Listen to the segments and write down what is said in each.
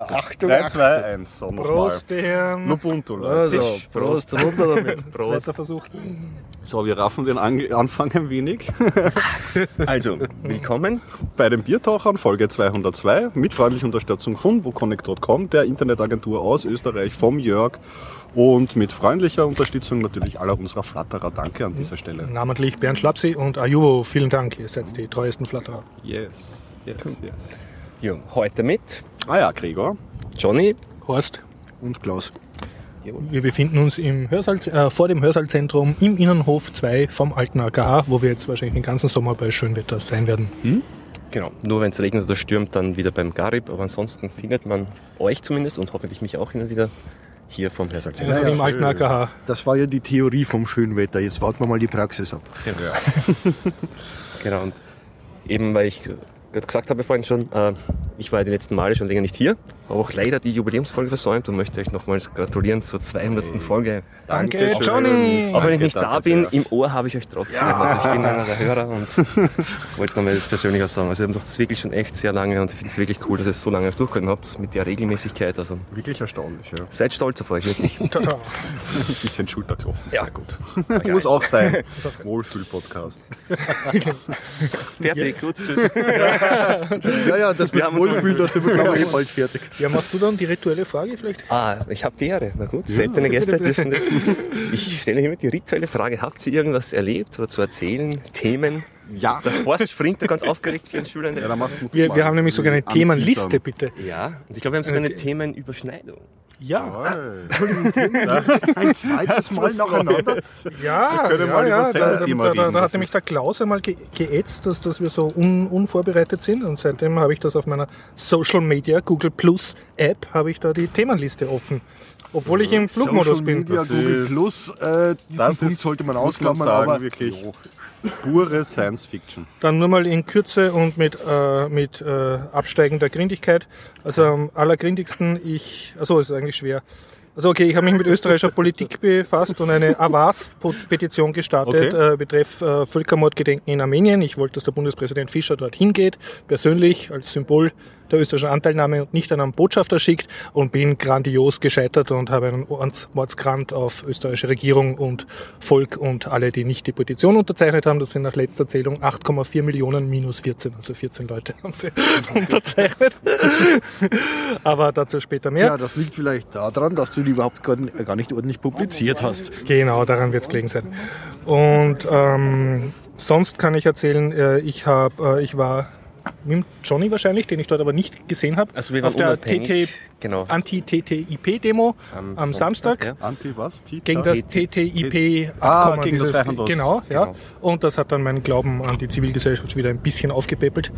Achtung, 3, 2, 1, so nochmal. Prost, die Herren. Lubuntu, Leute. Also. Prost, runter damit. Prost. Zweiter Versuch. So, wir raffen den An Anfang ein wenig. Also, willkommen. Bei den Biertauchern, Folge 202, mit freundlicher Unterstützung von woconnect.com, der Internetagentur aus Österreich, vom Jörg und mit freundlicher Unterstützung natürlich aller unserer Flatterer. Danke an dieser Stelle. Namentlich Bernd Schlapsi und Ajuvo. Vielen Dank, ihr seid die treuesten Flatterer. Yes, yes, yes. Ja, heute mit Ah ja, Gregor. Johnny. Horst, Und Klaus. wir befinden uns im Hörsaal, äh, vor dem Hörsaalzentrum im Innenhof 2 vom alten AKH, wo wir jetzt wahrscheinlich den ganzen Sommer bei Schönwetter sein werden. Genau. Nur wenn es regnet oder stürmt, dann wieder beim Garib. Aber ansonsten findet man euch zumindest und hoffentlich mich auch hin und wieder hier vom Hörsalzentrum. Also ja, im alten. AKH. Das war ja die Theorie vom Schönwetter. Jetzt warten wir mal die Praxis ab. Genau. Und eben, weil ich gerade gesagt habe vorhin schon, äh, ich war ja die letzten Male schon länger nicht hier, habe auch leider die Jubiläumsfolge versäumt und möchte euch nochmchals gratulieren zur 200. Folge. Danke, Dankeschön. Johnny! Auch wenn ich Danke, nicht da danke bin, sehr. im Ohr habe ich euch trotzdem. Also ich bin einer der Hörer und wollte nochmal das persönlich auch sagen. Also ihr habt das wirklich schon echt sehr lange und ich finde es wirklich cool, dass ihr es so lange durchgehalten habt mit der Regelmäßigkeit. Also Wirklich erstaunlich, ja. seid stolz auf euch, wirklich. Ein bisschen Schulterklopfen, Ja. sehr gut. Muss auch sein. Wohlfühl-Podcast. Fertig, gut, tschüss. Ja, ja, das Wir mit haben uns Wohlfühl, das sind wir glaube ich bald fertig. Ja, machst du dann die rituelle Frage vielleicht? Ah, ich habe die Ehre. Na gut, seltene Gäste dürfen das. Ich stelle hiermit die rituelle Frage. Habt ihr irgendwas erlebt oder zu erzählen? Themen? Ja. Der Horst springt da ganz aufgeregt wie ein Schüler. Ja, Wir, wir haben nämlich sogar eine. Themenliste, bitte. Ja, und ich glaube, wir haben sogar eine Äh, Themenüberschneidung. Ja, Ein zweites Mal nacheinander. ja, mal Da, hat nämlich der Klaus einmal ge geätzt, dass, dass wir so un unvorbereitet sind und seitdem habe ich das auf meiner Social Media Google Plus App habe ich da die Themenliste offen. Obwohl ich im Flugmodus Social bin. Media, Das Google ist- Plus, äh, diesen Das Punkt ist, sollte man muss man ausklammern, sagen, aber wirklich pure Science Fiction. Dann nur mal in Kürze und mit, äh, mit äh, absteigender Grindigkeit. Also am allergrindigsten ich, also ist eigentlich schwer. Also okay, ich habe mich mit österreichischer Politik befasst und eine Avaz-Petition gestartet Okay. äh, betreff äh, Völkermordgedenken in Armenien. Ich wollte, dass der Bundespräsident Fischer dort hingeht, persönlich als Symbol der österreichischen Anteilnahme und nicht einen Botschafter schickt und bin grandios gescheitert und habe einen Ords- Mordsgrant auf österreichische Regierung und Volk und alle, die nicht die Petition unterzeichnet haben. Das sind nach letzter Zählung 8,4 Millionen minus 14, also 14 Leute haben sie unterzeichnet. Aber dazu später mehr. ja, das liegt vielleicht daran, dass du die überhaupt gar gar nicht ordentlich publiziert hast. Genau, daran wird es gelegen sein. Und ähm, sonst kann ich erzählen, äh, ich, hab, äh, ich war mit Johnny wahrscheinlich, den ich dort aber nicht gesehen habe, Also wir waren auf der. TT, Genau. Anti-TTIP-Demo Am am, Samstag. Samstag, Anti was? Tita? Gegen das TT TTIP-Abkommen. Ah, gegen das dieses- Genau, ja. genau. Und das hat dann meinen Glauben an die Zivilgesellschaft wieder ein bisschen aufgepäppelt.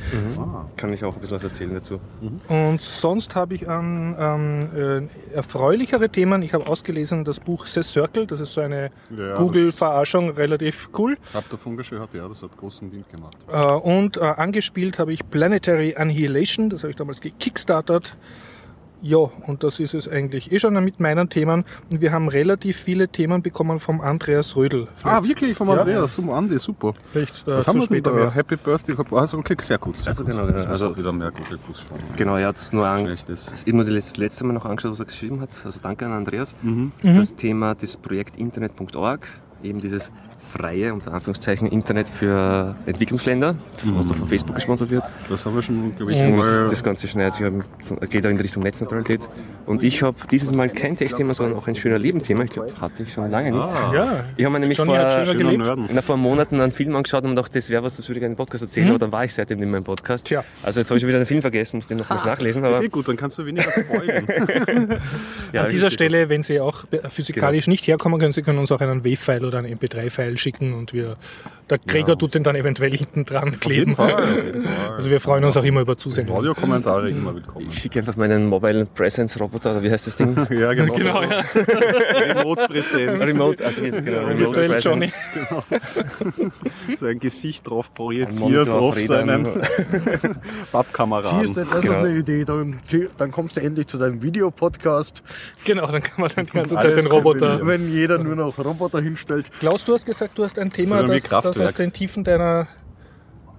Kann ich auch ein bisschen was erzählen dazu. Und sonst habe ich an ähm, äh, erfreulichere Themen. Ich habe ausgelesen das Buch The Circle. Das ist so eine Ja, Google-Verarschung, relativ cool. Habt davon gehört? Ja, das hat großen Wind gemacht. Äh, und äh, angespielt habe ich Planetary Annihilation. Das habe ich damals gekickstartert. Ja, und das ist es eigentlich eh schon mit meinen Themen. Und wir haben relativ viele Themen bekommen vom Andreas Rödel. Ah, wirklich? Vom Ja. Andreas, zum Andi, super. Vielleicht Was dazu haben wir denn später da? mehr. Happy Birthday. Also, okay, sehr gut. Sehr Also gut. genau, genau. Also- wieder mehr Google Plus schauen. Genau, er hat es nur an, nur das letzte Mal noch angeschaut, was er geschrieben hat. Also danke an Andreas. Mhm. Das Thema des Projekt Internet.org, eben dieses freie, unter Anführungszeichen, Internet für Entwicklungsländer, was da von Facebook gesponsert wird. Das haben wir schon, glaube ich, mal. das Ganze schneidet sich, geht auch in Richtung Netzneutralität. Und ich habe dieses Mal kein Textthema, sondern auch ein schöner Lebenthema. Ich glaube, hatte ich schon lange nicht. Ah, Ja, Ich habe mir nämlich Johnny vor, na, vor Monaten einen Film angeschaut und dachte, das wäre was, das würde ich gerne im Podcast erzählen, Mhm. aber dann war ich seitdem nicht mehr im Podcast. Tja. Also jetzt habe ich schon wieder den Film vergessen, muss den nochmals nachlesen. Ist Aber eh gut, dann kannst du weniger spoilern. ja, An dieser. Stelle, wenn Sie auch physikalisch Genau. nicht herkommen können, Sie können uns auch einen WAV-File oder einen MP3-File schicken und wir, der Gregor tut den dann eventuell hinten dran kleben. Fall. auf jeden Fall. Also wir freuen uns auch immer über Zusendungen. Audiokommentare immer willkommen. Ich schicke einfach meinen Mobile Presence Roboter, oder wie heißt das Ding? Ja, genau. Genau, ja. Remote-Präsenz. Remote, also jetzt genau, Remote Virtuell Presence. Johnny. Sein Gesicht drauf projiziert auf seinen Pappkameraden. Siehst du, das Genau. ist eine Idee. Dann, dann kommst du endlich zu deinem Videopodcast, Genau, dann kann man dann die ganze Zeit den Roboter. wenn jeder nur noch Roboter hinstellt. Klaus, du hast gesagt, du hast ein Thema, das, das aus den Tiefen deiner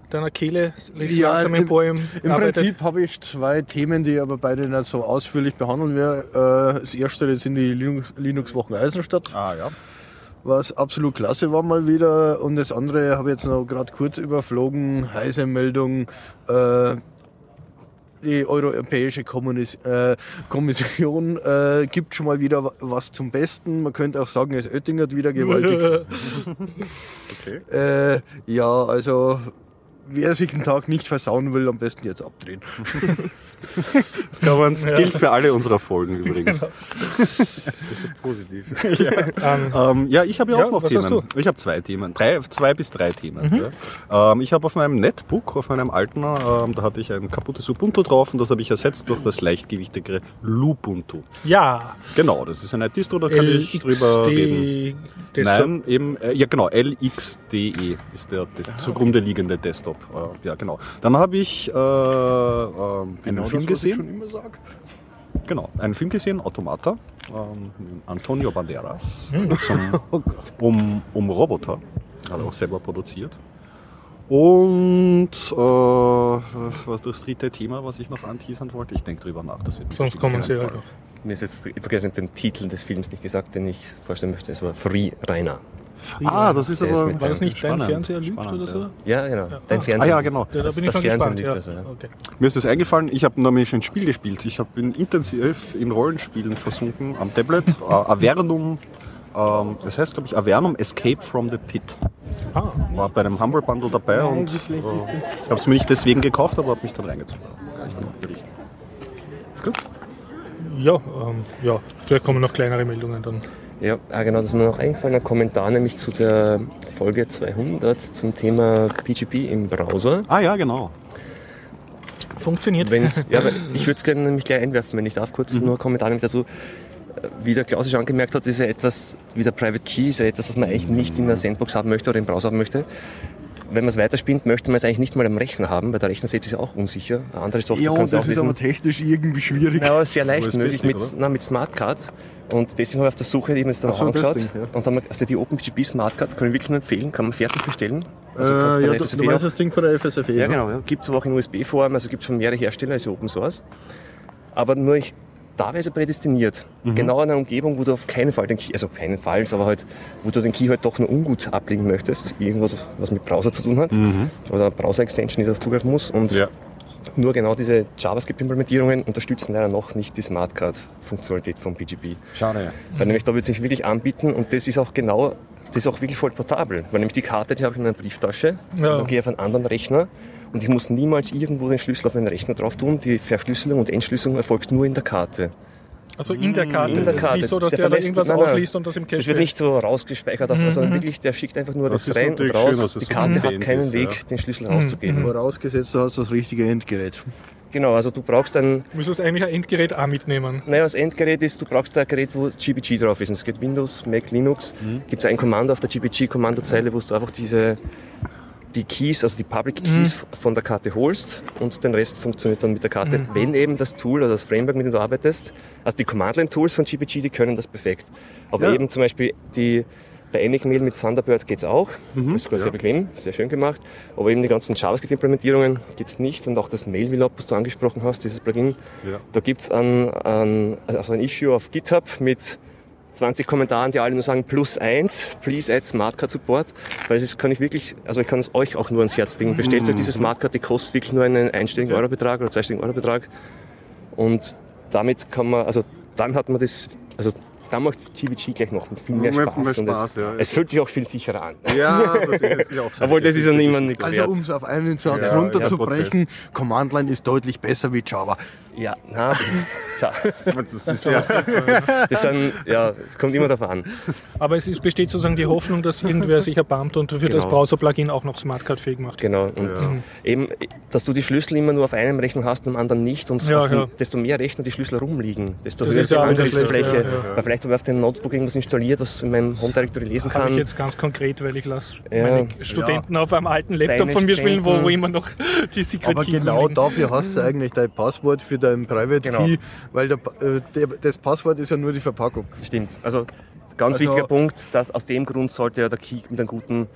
deiner Kehle ist Ja, langsam im- empor im arbeitet. Prinzip habe ich zwei Themen, die ich aber beide nicht so ausführlich behandeln werde. Äh, Das erste sind die Linux- Linux-Wochen Eisenstadt, Ah ja. was absolut klasse war mal wieder. Und das andere habe ich jetzt noch gerade kurz überflogen. Heiße Meldung. Äh, die Europäische äh, Kommission äh, gibt schon mal wieder wa- was zum Besten. Man könnte auch sagen, es oettingert wieder gewaltig. Okay. äh, ja, also wer sich den Tag nicht versauen will, am besten jetzt abdrehen. Das kann man, gilt für alle unserer Folgen übrigens. Das ist so positiv. Ähm, Ähm, ja, ich habe ja, Ja, auch noch was hast Themen. Ich habe zwei Themen, drei, zwei bis drei Themen. Mhm. Ja. Ähm, ich habe auf meinem Netbook, auf meinem alten, ähm, da hatte ich ein kaputtes Ubuntu drauf und das habe ich ersetzt durch das leichtgewichtigere Lubuntu. ja, Genau, das ist eine Distro, da kann ich drüber reden. Nein, eben, äh, ja genau, LXDE ist der, der zugrunde liegende Desktop. Äh, ja, genau. Dann habe ich äh, äh, einen Film was ich gesehen. schon immer sag. Genau, einen Film gesehen, Automata, ähm, mit Antonio Banderas, Hm. zum, um, um Roboter, hat er auch selber produziert. Und äh, was war das dritte Thema, was ich noch anteasern wollte? Ich denke drüber nach. Das wird Sonst kommen sie halt noch. Mir ist jetzt vergessen, den Titel des Films nicht gesagt, den ich vorstellen möchte. Es war Free Rainer. Ah, das ist Der ist aber mit War das nicht spannend, dein Fernseher lügt spannend, oder so? Ja, genau. Ja. Dein Ah. Fernsehen. Ah ja, genau. Ja, da Das- bin ich das schon Fernsehen gespannt. liegt Ja. besser, ja. Okay. Mir ist es eingefallen, ich habe nämlich ein Spiel gespielt. Ich habe bin intensiv in Rollenspielen versunken am Tablet. äh, Avernum, ähm, das heißt glaube ich Avernum Escape from the Pit. Ah, War bei einem Humble Bundle dabei und äh, ich habe es mir nicht deswegen gekauft, aber habe mich dann reingezogen. Kann ich dann noch berichten. Gut. ja, ähm, ja, vielleicht kommen noch kleinere Meldungen dann. Ja, ah, genau, das ist mir noch eingefallen. Ein Kommentar nämlich zu der Folge 200 zum Thema PGP im Browser. Ah ja, genau. Funktioniert. Wenn's, ja, aber ich würde es gerne nämlich gleich einwerfen, wenn ich darf. Kurz nur ein Kommentar nämlich dazu. Äh, Wie der Klaus schon angemerkt hat, ist ja etwas, wie der Private Key, ist ja etwas, was man eigentlich nicht in der Sandbox haben möchte oder im Browser haben möchte. Wenn man es weiterspinnt, möchte man es eigentlich nicht mal am Rechner haben, weil der Rechner selbst ist ja auch unsicher. Eine andere Software Ja, kann es auch das ist aber technisch irgendwie schwierig. Ja, aber sehr leicht möglich mit, na, mit Smartcard. Und deswegen habe ich auf der Suche eben jetzt dann Ach so, angeschaut. Ding, ja. Und haben wir, also die OpenPGP Smartcard kann ich wirklich nur empfehlen, kann man fertig bestellen. Also äh, ja, FSFE du meinst auch- das Ding von der FSFE? ja, ne? genau. Ja. Gibt es aber auch in USB-Form, also gibt es von mehreren Herstellern, ist ja Open Source. Aber nur ich, da wäre es ja prädestiniert. Genau in einer Umgebung, wo du auf keinen Fall den Key, also keinenfalls, aber halt, wo du den Key halt doch nur ungut ablegen möchtest. Irgendwas, was mit Browser zu tun hat. Oder Browser-Extension, die darauf zugreifen muss. Und Ja. nur genau diese JavaScript-Implementierungen unterstützen leider noch nicht die Smartcard-Funktionalität von PGP. Schade. Weil nämlich da wird es sich wirklich anbieten und das ist auch genau, das ist auch wirklich voll portabel. Weil nämlich die Karte, die habe ich in meiner Brieftasche, Ja. und dann gehe ich auf einen anderen Rechner und ich muss niemals irgendwo den Schlüssel auf meinen Rechner drauf tun. Die Verschlüsselung und Entschlüsselung erfolgt nur in der Karte. Also in der Karte. In der Das Karte. ist nicht so, dass Der der, da irgendwas nein, nein. ausliest und das im Cache Das wird nicht so rausgespeichert, auf, sondern wirklich, der schickt einfach nur Das das, rein und raus. schön, es die so Karte hat keinen ist, Weg, ja. den Schlüssel rauszugeben. Vorausgesetzt, du hast das richtige Endgerät. Genau, also du brauchst ein, Du müsstest eigentlich ein Endgerät auch mitnehmen. Naja, das Endgerät ist, du brauchst ein Gerät, wo GPG drauf ist. Und es geht Windows, Mac, Linux. Mhm. Gibt es ein Kommando auf der GPG-Kommandozeile, wo du einfach diese, die Keys, also die Public Keys von der Karte holst und den Rest funktioniert dann mit der Karte, wenn eben das Tool oder das Framework, mit dem du arbeitest, also die Command-Line-Tools von GPG, die können das perfekt. Aber Ja. eben zum Beispiel die, bei Enigmail mit Thunderbird geht es auch. das ist sogar sehr bequem, sehr schön gemacht. Aber eben die ganzen JavaScript-Implementierungen geht es nicht. Und auch das Mail-Vlog, was du angesprochen hast, dieses Plugin, Ja. da gibt es ein, ein, also ein Issue auf GitHub mit 20 Kommentaren, die alle nur sagen plus eins, please add Smartcard Support, weil es ist, kann ich wirklich, also ich kann es euch auch nur ans Herz legen. Bestellt euch diese Smartcard, die kostet wirklich nur einen einstelligen Eurobetrag oder zweistelligen Eurobetrag und damit kann man, also dann hat man das, also dann macht GVG gleich noch viel mehr Mehr- Spaß. mehr und Spaß, es, ja. es fühlt sich auch viel sicherer an. Ja, das ist ja auch so. Obwohl das ist ja niemand nichts Also um es auf einen Satz Ja, runterzubrechen, Command-Line ist deutlich besser wie Java. Ja, na, tja, Das ist ja, das sind, ja, es kommt immer darauf an. Aber es ist, besteht sozusagen die Hoffnung, dass irgendwer sich erbarmt und für das Genau. Browser-Plugin auch noch Smartcard-fähig macht. Genau. Und eben, dass du die Schlüssel immer nur auf einem Rechner hast und am anderen nicht. Und Ja, ja. desto mehr Rechner die Schlüssel rumliegen, desto Das höher ist die ja Angriffsfläche. ja, ja. Weil vielleicht habe ich auf dem Notebook irgendwas installiert, was in meinem Home Directory lesen Habe ich kann. jetzt ganz konkret, weil ich lasse Ja. meine Studenten auf einem alten Laptop Deine von mir spielen, wo, wo immer noch die Secret Aber Keys genau dafür hast du eigentlich dein Passwort für deinen Private Genau. Key, weil der, äh, der, das Passwort ist ja nur die Verpackung. Stimmt. Also ganz Also- wichtiger Punkt, dass aus dem Grund sollte ja der Key mit einem guten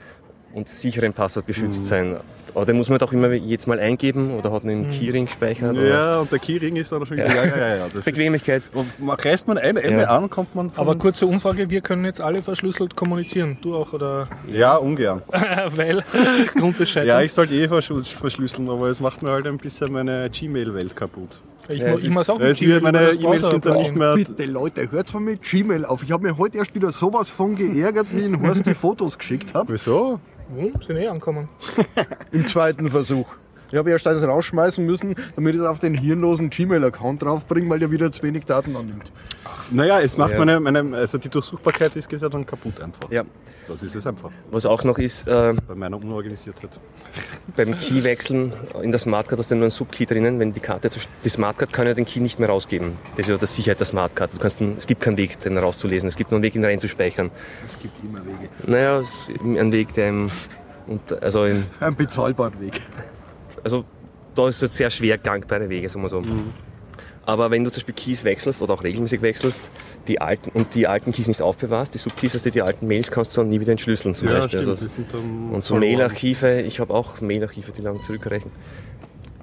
und sicheren Passwort geschützt sein. Aber den muss man doch immer jedes Mal eingeben oder hat einen Keyring gespeichert. oder- Ja, und der Keyring ist dann schon. Ja, ja, ja. ja. Bequemlichkeit. man reißt man ein Ende Ja. an, kommt man von. Aber kurze Umfrage, wir können jetzt alle verschlüsselt kommunizieren. Du auch oder Ja, ungern. weil Grund des Ja, ich sollte eh verschlüs- verschlüsseln, aber es macht mir halt ein bisschen meine Gmail-Welt kaputt. Ich, Ja, mu- es ich muss ist- auch Es Gmail meine E-Mails sind dann nicht mehr. Bitte Leute, hört mal mit Gmail auf. Ich habe mir heute erst wieder sowas von geärgert, wie ich Horst die Fotos geschickt habe. Wieso? Hm, sind eh angekommen. Im zweiten Versuch. Ich habe erst eins rausschmeißen müssen, damit ich es auf den hirnlosen Gmail-Account draufbringe, weil der wieder zu wenig Daten annimmt. Naja, es macht Ja. meine, meine. Also die Durchsuchbarkeit ist geht ja dann kaputt einfach. Ja. Das ist es einfach. Was auch noch ist, äh, Bei meiner Unorganisiertheit. beim Key-Wechseln in der Smartcard hast du nur einen Subkey drinnen. Wenn die Karte, die Smartcard kann ja den Key nicht mehr rausgeben. Das ist ja die Sicherheit der Smartcard. Du kannst, es gibt keinen Weg, den rauszulesen. Es gibt nur einen Weg, ihn reinzuspeichern. Es gibt immer Wege. Naja, es ist ein Weg, der im, und, also, im, Ein bezahlbarer Weg. Also da ist es sehr schwer gangbare Wege, sagen wir so. Aber wenn du zum Beispiel Keys wechselst oder auch regelmäßig wechselst, die alten und die alten Keys nicht aufbewahrst, die Subkeys, also die alten Mails kannst du dann nie wieder entschlüsseln zum Ja, Beispiel. stimmt. Also, sind dann Und so. Mailarchive, ich habe auch Mailarchive, die lang zurückreichen.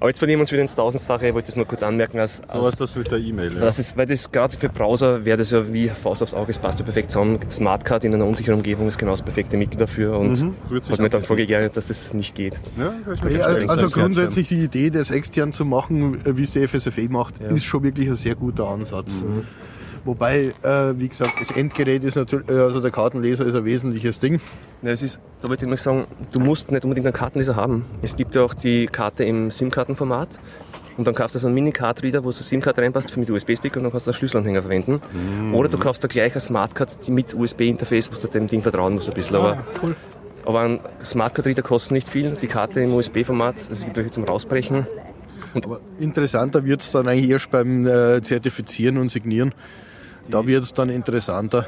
Aber jetzt verlieren wir uns wieder ins Tausendfache, ich wollte das nur kurz anmerken, als, So was als das mit der E-Mail. Ja. das ist, weil das gerade für Browser wäre das ja wie Faust aufs Auge, es passt ja perfekt zusammen. Smartcard in einer unsicheren Umgebung ist genau das perfekte Mittel dafür und Mhm, hat mir dann vorgeärgert, dass das nicht geht. Ja, Ja, also grundsätzlich die Idee, das extern zu machen, wie es die FSFE macht, Ja. ist schon wirklich ein sehr guter Ansatz. Wobei, äh, wie gesagt, das Endgerät ist natürlich, äh, also der Kartenleser ist ein wesentliches Ding. Ja, es ist, da wollte ich nur sagen, du musst nicht unbedingt einen Kartenleser haben. Es gibt ja auch die Karte im SIM-Kartenformat. Und dann kaufst du so einen Mini-Card-Reader, wo so eine SIM-Karte reinpasst mit USB-Stick und dann kannst du einen Schlüsselanhänger verwenden. Oder du kaufst da gleich eine Smart-Card mit USB-Interface, wo du dem Ding vertrauen musst ein bisschen. Aber, Ah, cool. aber ein Smart-Card-Reader kostet nicht viel. Die Karte im USB-Format, das gibt welche zum Rausbrechen. Aber interessanter wird es dann eigentlich erst beim äh, Zertifizieren und Signieren. Da wird es dann interessanter.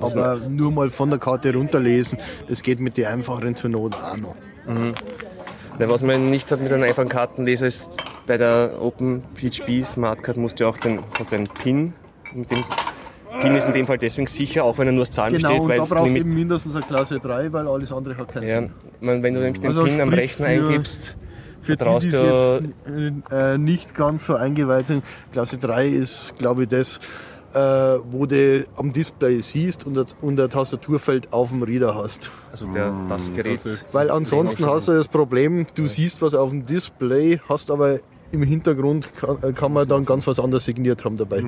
Aber nur mal von der Karte runterlesen, das geht mit den einfacheren zur Not auch noch. Ja, was man nicht hat mit einem einfachen Kartenleser ist, bei der OpenPHP Smartcard musst du auch den, hast einen PIN. Mit dem PIN ist in dem Fall deswegen sicher, auch wenn er nur aus Zahlen Genau, besteht, weil da brauchst du eben mindestens eine Klasse 3, weil alles andere hat keinen Ja, Sinn. man, wenn du nämlich den Also PIN am Rechner für- eingibst, Für die, vertraust die du. jetzt äh, nicht ganz so eingeweiht sind, Klasse 3 ist, glaube ich, das, äh, wo du am Display siehst und, das- und ein Tastaturfeld auf dem Reader hast. Also der, das Gerät. das ist- Weil ansonsten hast du das Problem, du siehst was auf dem Display, hast aber im Hintergrund kann, äh, kann man dann ganz was anderes signiert haben dabei.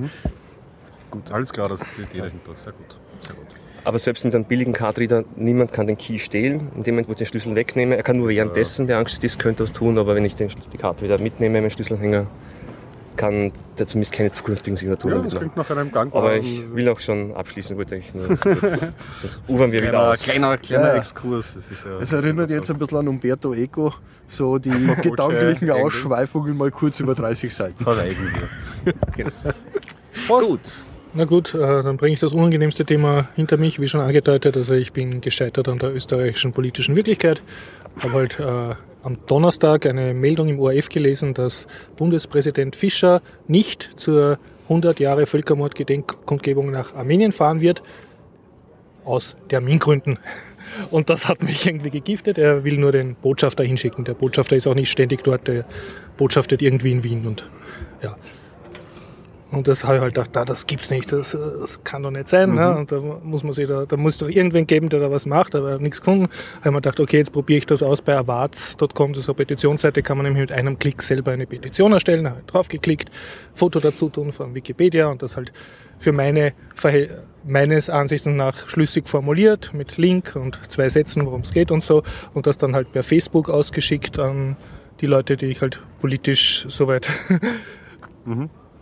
Gut, alles klar, das ist die Idee. Sehr gut. Sehr gut. Aber selbst mit einem billigen Cardreader, niemand kann den Key stehlen. In dem Moment, wo ich den Schlüssel wegnehme, er kann nur währenddessen, der Angst ist, könnte das tun, aber wenn ich den, die Karte wieder mitnehme, meinen Schlüsselanhänger, kann der zumindest keine zukünftigen Signaturen Ja, das klingt nach einem gangbaren... Aber ich will auch schon abschließen, wollte ich nur. Sonst ufern wir wieder kleiner, aus. kleiner, kleiner Ja. Exkurs. Das ist ja, Es erinnert jetzt ein bisschen an Umberto Eco, so die gedanklichen. Ausschweifungen mal kurz über 30 Seiten. Verweigen wir. Gut. Na gut, äh, dann bringe ich das unangenehmste Thema hinter mich, wie schon angedeutet. Also ich bin gescheitert an der österreichischen politischen Wirklichkeit. Habe halt äh, am Donnerstag eine Meldung im ORF gelesen, dass Bundespräsident Fischer nicht zur 100 Jahre Völkermordgedenkkundgebung nach Armenien fahren wird, aus Termingründen. Und das hat mich irgendwie gegiftet. Er will nur den Botschafter hinschicken. Der Botschafter ist auch nicht ständig dort, der botschaftet irgendwie in Wien. Und ja, und das habe ich halt gedacht, na, das gibt's nicht, das, das kann doch nicht sein. Ne? Und da muss man sich da, da muss doch irgendwen geben, der da was macht, aber nichts gefunden. Da habe ich mir gedacht, okay, jetzt probiere ich das aus bei awards.com, das ist eine Petitionsseite, kann man nämlich mit einem Klick selber eine Petition erstellen. Da habe ich draufgeklickt, Foto dazu tun von Wikipedia und das halt für meine Verhält meines Ansichts nach schlüssig formuliert mit Link und zwei Sätzen, worum es geht und so und das dann halt per Facebook ausgeschickt an die Leute, die ich halt politisch soweit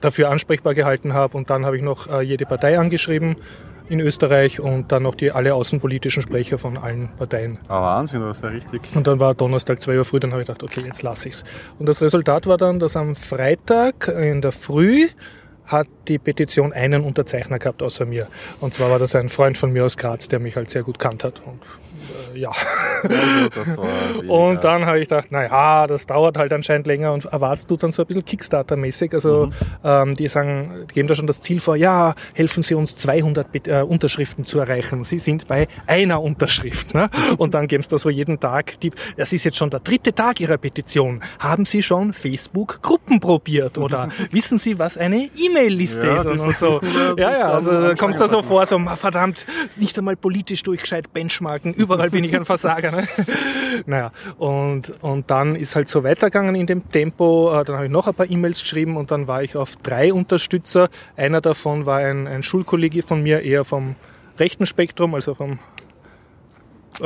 dafür ansprechbar gehalten habe. Und dann habe ich noch äh, jede Partei angeschrieben in Österreich und dann noch die alle außenpolitischen Sprecher von allen Parteien. Ah, Wahnsinn, das ja richtig. Und dann war Donnerstag 2 Uhr früh, dann habe ich gedacht, okay, jetzt lasse ich's. Und das Resultat war dann, dass am Freitag in der Früh hat die Petition einen Unterzeichner gehabt außer mir. Und zwar war das ein Freund von mir aus Graz, der mich halt sehr gut kannt hat. Und äh, ja. Also. Und dann habe ich gedacht, naja, das dauert halt anscheinend länger und erwartest du dann so ein bisschen Kickstarter-mäßig. Also ähm, die sagen, die geben da schon das Ziel vor, ja, helfen Sie uns 200 Be- äh, Unterschriften zu erreichen. Sie sind bei einer Unterschrift. Ne? Und dann geben sie da so jeden Tag, die, das ist jetzt schon der dritte Tag Ihrer Petition. Haben Sie schon Facebook-Gruppen probiert? Oder wissen Sie, was eine E-Mail-Liste Ja, ist? Und, so. Ja, ja, also kommst du da so vor, so "Ma, verdammt, nicht einmal politisch durchgescheit benchmarken, überall bin ich ein Versager. Ne? Naja, und, und dann ist halt so weitergegangen in dem Tempo, Äh, dann habe ich noch ein paar E-Mails geschrieben und dann war ich auf drei Unterstützer. Einer davon war ein, ein Schulkollege von mir, eher vom rechten Spektrum, also vom äh,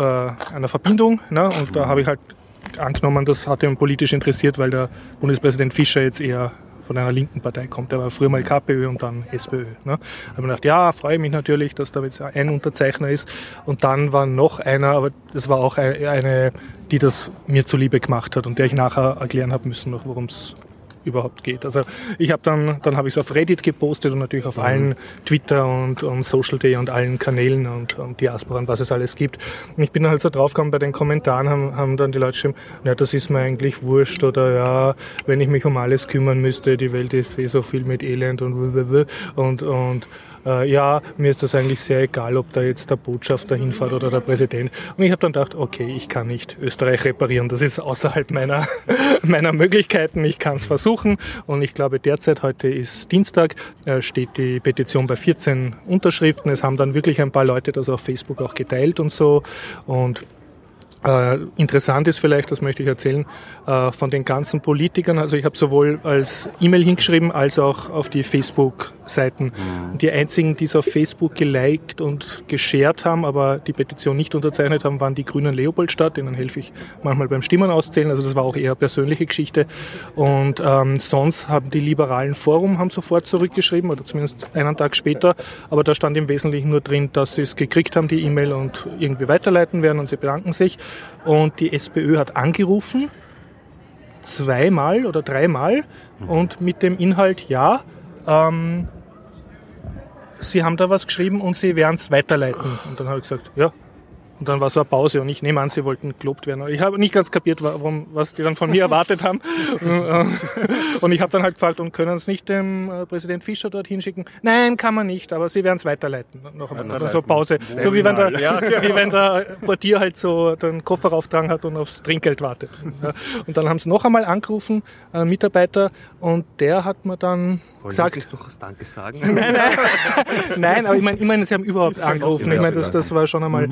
einer Verbindung. Ne? Und da habe ich halt angenommen, das hat ihn politisch interessiert, weil der Bundespräsident Fischer jetzt eher von einer linken Partei kommt. Der war früher mal KPÖ und dann SPÖ. Ne? Da habe ich gedacht, ja, freue mich natürlich, dass da jetzt ein Unterzeichner ist. Und dann war noch einer, aber das war auch eine, eine die das mir zuliebe gemacht hat und der ich nachher erklären habe müssen, noch worum es überhaupt geht. Also ich habe dann, dann habe ich es auf Reddit gepostet und natürlich auf allen Twitter und, und Social Day und allen Kanälen und, und Diaspora und was es alles gibt. Und ich bin dann halt so draufgekommen, bei den Kommentaren haben, haben dann die Leute geschrieben, ja, das ist mir eigentlich wurscht oder ja, wenn ich mich um alles kümmern müsste, die Welt ist eh so viel mit Elend und www. und, und äh, ja, mir ist das eigentlich sehr egal, ob da jetzt der Botschafter hinfährt oder der Präsident. Und ich habe dann gedacht, okay, ich kann nicht Österreich reparieren. Das ist außerhalb meiner, meiner Möglichkeiten. Ich kann es versuchen. Und ich glaube, derzeit, heute ist Dienstag, äh, steht die Petition bei 14 Unterschriften. Es haben dann wirklich ein paar Leute das auf Facebook auch geteilt und so. Und äh, interessant ist vielleicht, das möchte ich erzählen, äh, von den ganzen Politikern. Also ich habe sowohl als E-Mail hingeschrieben als auch auf die Facebook-Seiten. Die einzigen, die es auf Facebook geliked und geshared haben, aber die Petition nicht unterzeichnet haben, waren die Grünen Leopoldstadt. Denen helfe ich manchmal beim Stimmen auszählen. Also das war auch eher persönliche Geschichte. Und ähm, sonst haben die liberalen Forum haben sofort zurückgeschrieben oder zumindest einen Tag später. Aber da stand im Wesentlichen nur drin, dass sie es gekriegt haben, die E-Mail und irgendwie weiterleiten werden und sie bedanken sich. Und die SPÖ hat angerufen, zweimal oder dreimal und mit dem Inhalt, ja, ähm, Sie haben da was geschrieben und Sie werden es weiterleiten. Und dann habe ich gesagt, ja. Und dann war so eine Pause und ich nehme an, sie wollten gelobt werden. Ich habe nicht ganz kapiert, warum, was die dann von mir erwartet haben. Und ich habe dann halt gefragt, und können es nicht dem äh, Präsident Fischer dort hinschicken? Nein, kann man nicht, aber sie werden es weiterleiten. Noch einmal. Oder so Pause. So wie wenn der, Ja, genau. wie wenn der Portier halt so den Koffer auftragen hat und aufs Trinkgeld wartet. Und dann haben sie noch einmal angerufen, einen Mitarbeiter, und der hat mir dann Wollen gesagt, Sie sich noch was Danke sagen? Nein, aber ich meine, ich mein, sie haben überhaupt angerufen. Ich meine, das, das war schon einmal.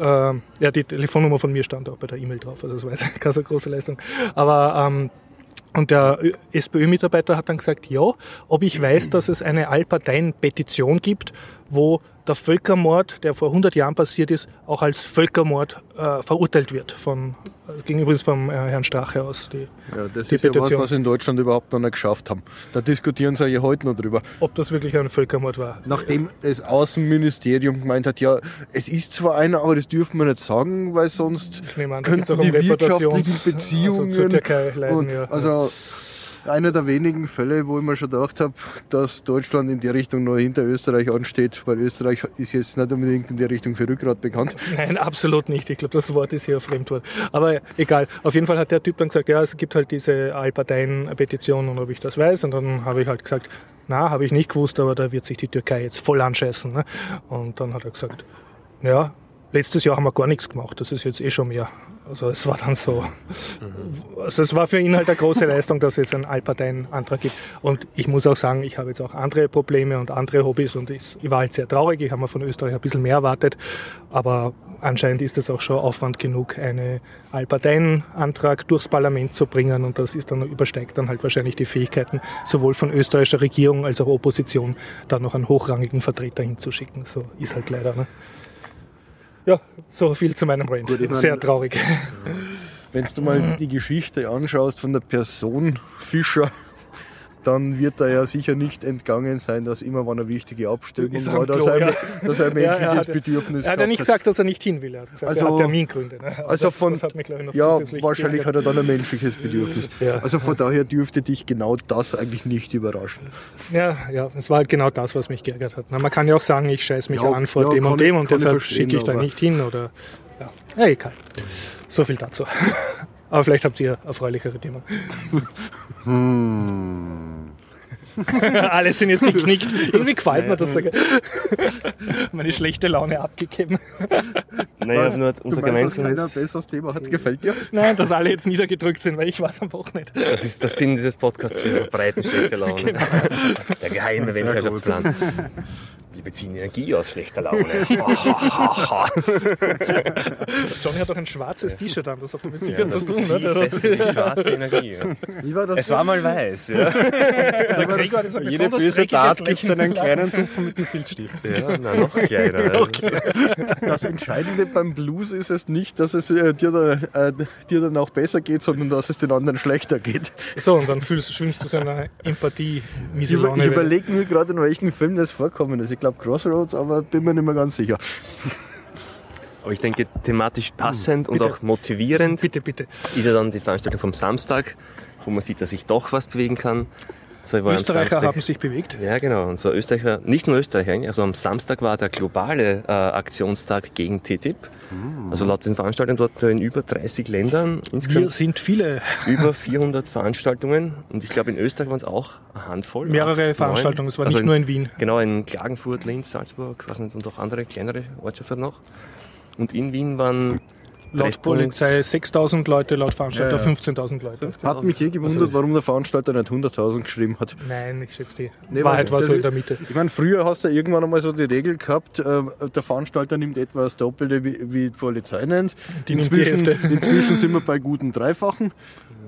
Ähm, ja, die Telefonnummer von mir stand auch bei der E-Mail drauf, also das war jetzt keine so große Leistung. Aber ähm, und der SPÖ-Mitarbeiter hat dann gesagt, ja, ob ich weiß, dass es eine Allparteien-Petition gibt, wo der Völkermord, der vor 100 Jahren passiert ist, auch als Völkermord äh, verurteilt wird. Von, äh, ging übrigens vom äh, Herrn Strache aus. Die, Ja, das Die ist ja was, Petition. was in Deutschland überhaupt noch nicht geschafft haben. Da diskutieren sie ja heute noch drüber. ob das wirklich ein Völkermord war. Nachdem das Außenministerium gemeint hat, ja, es ist zwar einer, aber das dürfen wir nicht sagen, weil sonst an, könnten auch die wirtschaftlichen Reputations- Beziehungen also leiden, und ja. also einer der wenigen Fälle, wo ich mir schon gedacht habe, dass Deutschland in die Richtung noch hinter Österreich ansteht, weil Österreich ist jetzt nicht unbedingt in die Richtung für Rückgrat bekannt. Nein, absolut nicht. Ich glaube, das Wort ist hier ein Fremdwort. Aber egal. Auf jeden Fall hat der Typ dann gesagt, ja, es gibt halt diese Allparteien-Petition und ob ich das weiß. Und dann habe ich halt gesagt, na, habe ich nicht gewusst, aber da wird sich die Türkei jetzt voll anscheißen. Ne? Und dann hat er gesagt, ja, letztes Jahr haben wir gar nichts gemacht. Das ist jetzt eh schon mehr. Also es war dann so. Also es war für ihn halt eine große Leistung, dass es einen Allparteien-Antrag gibt. Und ich muss auch sagen, ich habe jetzt auch andere Probleme und andere Hobbys und ich, ich war halt sehr traurig. Ich habe mir von Österreich ein bisschen mehr erwartet. Aber anscheinend ist es auch schon Aufwand genug, einen Allparteien-Antrag durchs Parlament zu bringen. Und das ist dann übersteigt dann halt wahrscheinlich die Fähigkeiten, sowohl von österreichischer Regierung als auch Opposition, da noch einen hochrangigen Vertreter hinzuschicken. So ist halt leider. Ne? Ja, so viel zu meinem Rant. Gut, ich mein- Sehr traurig. Wenn du mal die Geschichte anschaust von der Person Fischer, dann wird da ja sicher nicht entgangen sein, dass immer wann eine wichtige Abstimmung war, dass, Klo, er, ja. dass er ein Ja, menschliches er hat- Bedürfnis Er hat ja nicht gesagt, dass er nicht hin will. Er hat gesagt, Also- er hat Termingründe. Ne? Also das, von- das hat mich, glaube ich, noch Ja, wahrscheinlich hat er dann ein menschliches Bedürfnis. Ja. Also von daher dürfte dich genau das eigentlich nicht überraschen. Ja, ja, es war halt genau das, was mich geärgert hat. Na, man kann ja auch sagen, ich scheiß mich Ja, an vor ja, dem und dem und deshalb schicke ich da nicht hin oder ja, ja egal. So viel dazu. Aber vielleicht habt ihr erfreulichere Themen. Hm. Alle sind jetzt geknickt. Irgendwie gefällt mir das sogar. Meine schlechte Laune abgegeben. Naja, also nur Du unser gemeinsames. besseres Thema hat, gefällt dir? Nein, dass alle jetzt niedergedrückt sind, weil ich war es am Wochenende. Das ist der Sinn dieses Podcasts. Wir verbreiten schlechte Laune. Genau. Der geheime Weltherrschaftsplan. Wir beziehen Energie aus schlechter Laune. Johnny hat doch ein schwarzes T-Shirt an, das hat damit sicher Ja, zu das tun. Ne? fest die schwarze Energie. ja. Wie war das? Es war mal weiß. Ja, Der Gregor hat jetzt ein Jede böse Tat gibt einen kleinen Tupfen mit dem Filzstift. ja na, noch kleiner. Das Entscheidende beim Blues ist es nicht, dass es äh, dir, da, äh, dir dann auch besser geht, sondern dass es den anderen schlechter geht. So, und dann fühlst, schwimmst du so einer empathie Ich, miese über, Laune. ich überlege mir gerade, in welchem Film das vorkommen ist. Ich glaube Crossroads, aber bin mir nicht mehr ganz sicher. Aber ich denke, thematisch passend und Bitte. auch motivierend Bitte, bitte. ist ja dann die Veranstaltung vom Samstag, wo man sieht, dass sich doch was bewegen kann. Österreicher haben sich bewegt. Ja, genau. Und zwar Österreicher, nicht nur Österreicher, eigentlich. also am Samstag war der globale äh, Aktionstag gegen TTIP. Also laut diesen Veranstaltungen dort in über 30 Ländern, Wir insgesamt sind viele, über 400 Veranstaltungen. Und ich glaube, in Österreich waren es auch eine Handvoll. mehrere acht, Veranstaltungen. Es war Also nicht nur in Wien. Genau, in Klagenfurt, Linz, Salzburg, weiß nicht, und auch andere kleinere Ortschaften noch. Und in Wien waren Laut Polizei 6.000 Leute, laut Veranstalter Ja, ja. 15.000 Leute. Hat mich je gewundert, warum der Veranstalter nicht 100.000 geschrieben hat. Nein, ich schätze die Nee, Wahrheit war so in der Mitte. Ich meine, früher hast du irgendwann einmal so die Regel gehabt, äh, der Veranstalter nimmt etwa das Doppelte, wie, wie die Polizei nennt. Die nimmt die inzwischen, Hälfte. inzwischen sind wir bei guten Dreifachen.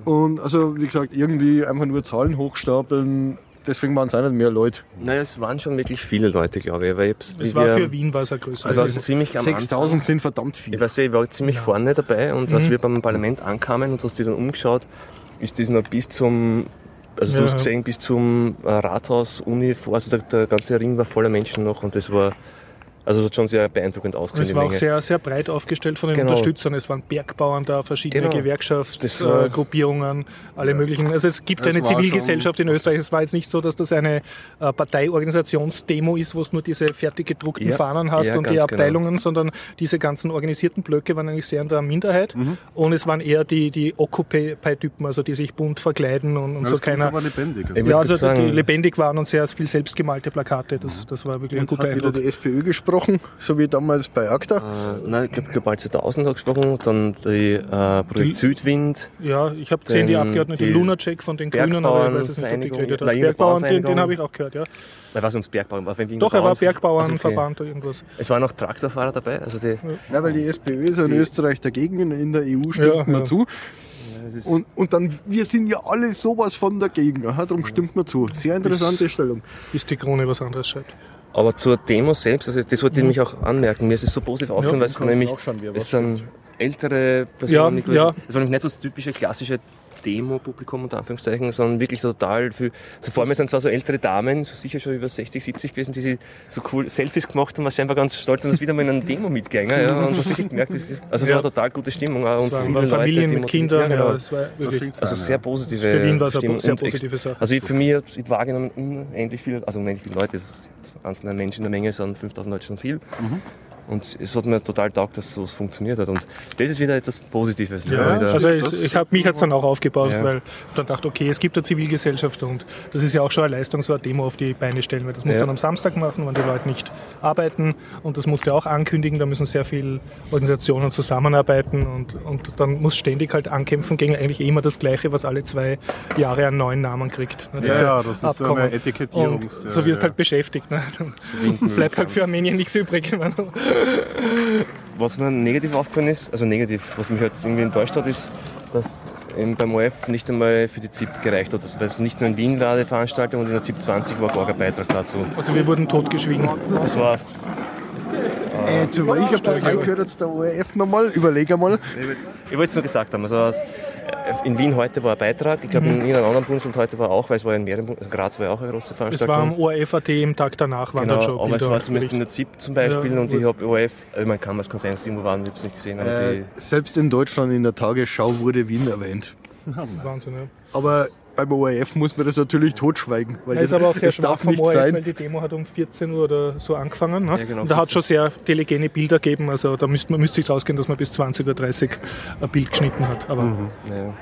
Und also, wie gesagt, irgendwie einfach nur Zahlen hochstapeln, deswegen waren es auch nicht mehr Leute. Naja, es waren schon wirklich viele Leute, glaube ich. Weil ich Es wie war wir- für Wien war es ein größeres. Also Risiko. ziemlich am Anfang. 6000 sind verdammt Ich viel. weiß ja, ich war ziemlich vorne dabei und Mhm. als wir beim Parlament ankamen und hast dich dann umgeschaut, ist das noch bis zum, also Ja. du hast gesehen, bis zum äh, Rathaus, Uni, vor, also der, der ganze Ring war voller Menschen noch und das war, also das hat schon sehr beeindruckend ausgesehen. es die war auch sehr, sehr breit aufgestellt von den Genau. Unterstützern. Es waren Bergbauern da, verschiedene Genau. Das Gewerkschaftsgruppierungen, alle möglichen. Also es gibt Es eine Zivilgesellschaft in Österreich. Es war jetzt nicht so, dass das eine äh, Parteiorganisationsdemo ist, wo du nur diese fertig gedruckten Ja. Fahnen hast Ja, und die genau. Abteilungen, sondern diese ganzen organisierten Blöcke waren eigentlich sehr in der Minderheit. Mhm. Und es waren eher die, die Occupy-Typen, also die sich bunt verkleiden und, und Ja, so das keiner. aber lebendig. Also Ja, also sagen- die lebendig waren und sehr viel selbstgemalte Plakate. Das, das war wirklich ein guter hat wieder Eindruck. die SPÖ gesprochen, so wie damals bei ACTA. Äh, nein, ich glaube, Global 2000 hat gesprochen, dann die äh, Projekt Die- Südwind, Ja, ich habe gesehen, die Den- Abgeordnete die Lunacek von den Grünen, aber ich weiß jetzt nicht, ob die geredet hat. nein, Bergbauern, den, den habe ich auch gehört, ja. nein, was ums Bergbau, war Doch, er war Also, okay. Bergbauernverband oder irgendwas. Es waren noch Traktorfahrer dabei, also die, Ja, weil die SPÖ ist in Österreich dagegen, in- in der EU stimmt Ja, man ja. zu. es Und, und dann, wir sind ja alle sowas von dagegen. Darum stimmt man zu. Sehr interessante Stellung. Bis die Krone was anderes schreibt. Aber zur Demo selbst, also das wollte ich nämlich auch anmerken, mir ist es so positiv aufgefallen, weil es nämlich, es sind ältere Personen, Ja, ja. es war nämlich nicht so das typische klassische Demo-Publikum unter Anführungszeichen, sondern wirklich total viel, so vor mir sind zwar so ältere Damen, so sicher schon über 60, 70 gewesen, die sich so cool Selfies gemacht haben, was scheinbar ganz stolz sind, dass wieder mal in einer Demo mitgegangen, ja, und das richtig gemerkt, sie- also es Ja. war total gute Stimmung auch, Es und waren, viele Leute, Familien die mit Kindern, ja, genau. ja, wirklich. Also sehr positive Für Wien war es eine sehr positive Sache. Also ich, für mich habe ich wahrgenommen unendlich viele, also unendlich viele Leute, das ist einzelne Menschen in der Menge sind 5000 Leute schon viel. Mhm. Und es hat mir total taugt, dass so funktioniert hat. Und das ist wieder etwas Positives. ne? Ja, wieder. also ich, ich hab, mich hat es dann auch aufgebaut, Ja. weil ich dann dachte, okay, es gibt eine Zivilgesellschaft und das ist ja auch schon eine Leistung, so eine Demo auf die Beine stellen, weil das muss Ja. dann am Samstag machen, wenn die Leute nicht arbeiten und das musst du auch ankündigen, da müssen sehr viele Organisationen zusammenarbeiten und, und dann muss ständig halt ankämpfen gegen eigentlich immer das Gleiche, was alle zwei Jahre einen neuen Namen kriegt. Ne, Ja, ja, das ist so Abkommen. eine Etikettierung. Und so wirst ja, halt beschäftigt. Ne? Dann bleibt halt für Armenien nichts übrig. Was mir negativ aufgefallen ist, also negativ, was mich halt irgendwie enttäuscht hat, ist, dass eben beim OF nicht einmal für die ZIP gereicht hat. Weil es nicht nur in Wien war, die Veranstaltung, und in der ZIP 20 war gar kein Beitrag dazu. Also wir wurden totgeschwiegen. Das war Äh, zu welcher Partei gehört jetzt der ORF nochmal? Überleg einmal. Ich wollte es nur gesagt haben. Also aus, in Wien heute war ein Beitrag. Ich glaube, in irgendeinem anderen Bundesland heute war auch, weil es war in mehreren Bundesländern. Also Graz war ja auch eine große Es Veranstaltung. war am ORF.at im Tag danach, waren Genau, dann schon aber es Bilder war zumindest in der. ZIP zum Beispiel Ja, und ich habe ORF, also man kann es kann sein, dass die irgendwo waren, ich habe es nicht gesehen, aber Äh, die, selbst in Deutschland in der Tagesschau wurde Wien erwähnt. Wahnsinn, ja. Aber beim ORF muss man das natürlich totschweigen. Weil ist das, aber auch sehr das schwach darf vom nicht ORF, weil sein. die Demo hat um 14 Uhr oder so angefangen. Ne? Ja, genau, und da hat 14. schon sehr telegene Bilder gegeben. Also da müsste man müsste sich ausgehen, dass man bis 20.30 Uhr ein Bild geschnitten hat. Aber, ja.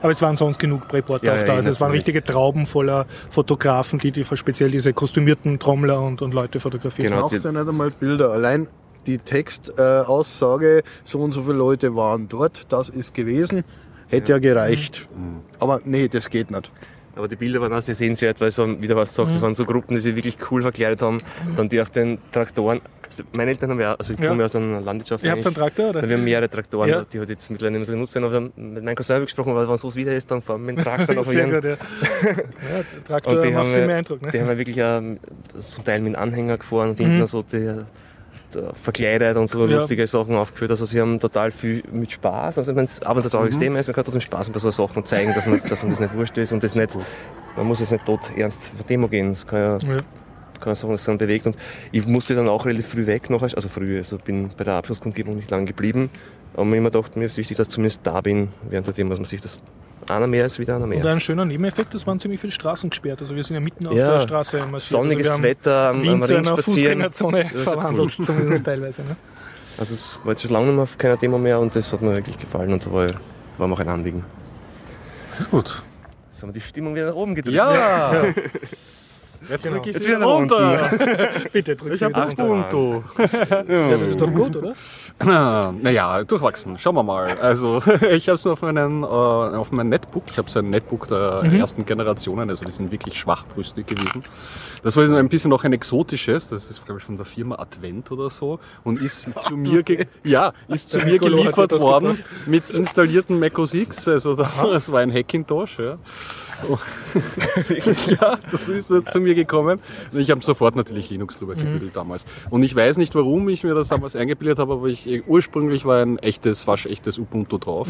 aber es waren sonst genug Reporter Ja, auch ja, da. Also es waren richtige Trauben voller Fotografen, die, die speziell diese kostümierten Trommler und, und Leute fotografiert Genau. haben. brauchst ja nicht einmal Bilder. Allein die Textaussage, so und so viele Leute waren dort, das ist gewesen, hätte ja, gereicht. Aber nee, das geht nicht. Aber die Bilder waren auch sehr sehenswert, weil so, wie du was sagst, das waren so Gruppen, die sich wirklich cool verkleidet haben. Dann die auf den Traktoren. Also meine Eltern haben ja, also ich komme ja aus einer Landwirtschaft. Ihr habt einen. Traktor, oder? Wir haben mehrere Traktoren, Ja. die halt jetzt mittlerweile nicht mehr so genutzt werden. Aber wir haben mit meinem Cousin gesprochen, weil wenn sowas wieder ist, dann fahren wir mit dem Traktor auf Sehr jeden. gut, ja. ja der Traktor Und die macht haben, viel mehr Eindruck. Ne? die haben wir wirklich auch zum Teil mit Anhänger gefahren und hinten so die, die verkleidet und so Ja. lustige Sachen aufgeführt. Also sie haben total viel mit Spaß. Also wenn es aber ein trauriges Thema ist, man kann trotzdem Spaß bei so Sachen zeigen, dass man dass man das nicht wurscht ist und das nicht, man muss jetzt nicht tot ernst auf Demo gehen. Das kann ja, Ja. kann dass es dann bewegt. Und ich musste dann auch relativ früh weg noch, also früh, also bin bei der Abschlusskundgebung nicht lange geblieben. Aber mir immer gedacht, mir ist wichtig, dass ich zumindest da bin während der Demo, dass man sich das einer mehr ist wieder einer mehr. Und ein schöner Nebeneffekt, es waren ziemlich viele Straßen gesperrt. Also wir sind ja mitten auf Ja. der Straße marschiert. Sonniges also Wetter am, am Wien zu Ring einer spazieren. Fußgängerzone verwandelt, zumindest teilweise. Ne? Also es war jetzt schon lange nicht mehr auf keiner Demo mehr und das hat mir wirklich gefallen und da war, war mir auch ein Anliegen. Sehr gut. Jetzt haben wir die Stimmung wieder nach oben gedrückt. Ja! Jetzt Genau. drücke ich Jetzt wieder nach unten. runter. Bitte, drück Ich habe runter. Ubuntu. Ja, das ist doch gut, oder? Naja, durchwachsen. Schauen wir mal. Also ich habe es nur auf, meinen, äh, auf mein Netbook. Ich habe so ein Netbook der ersten Generationen, also die sind wirklich schwachbrüstig gewesen. Das war ein bisschen noch ein exotisches. Das ist, glaube ich, von der Firma Advent oder so und ist zu mir, ge ja, ist zu mir geliefert worden mit installierten Mac OS X. Also da, das war ein Hackintosh. Ja. ja, das ist zu mir gekommen. Und ich habe sofort natürlich Linux drüber gebügelt damals. Und ich weiß nicht, warum ich mir das damals eingebildet habe, aber ich, ursprünglich war ein echtes, waschechtes Ubuntu drauf.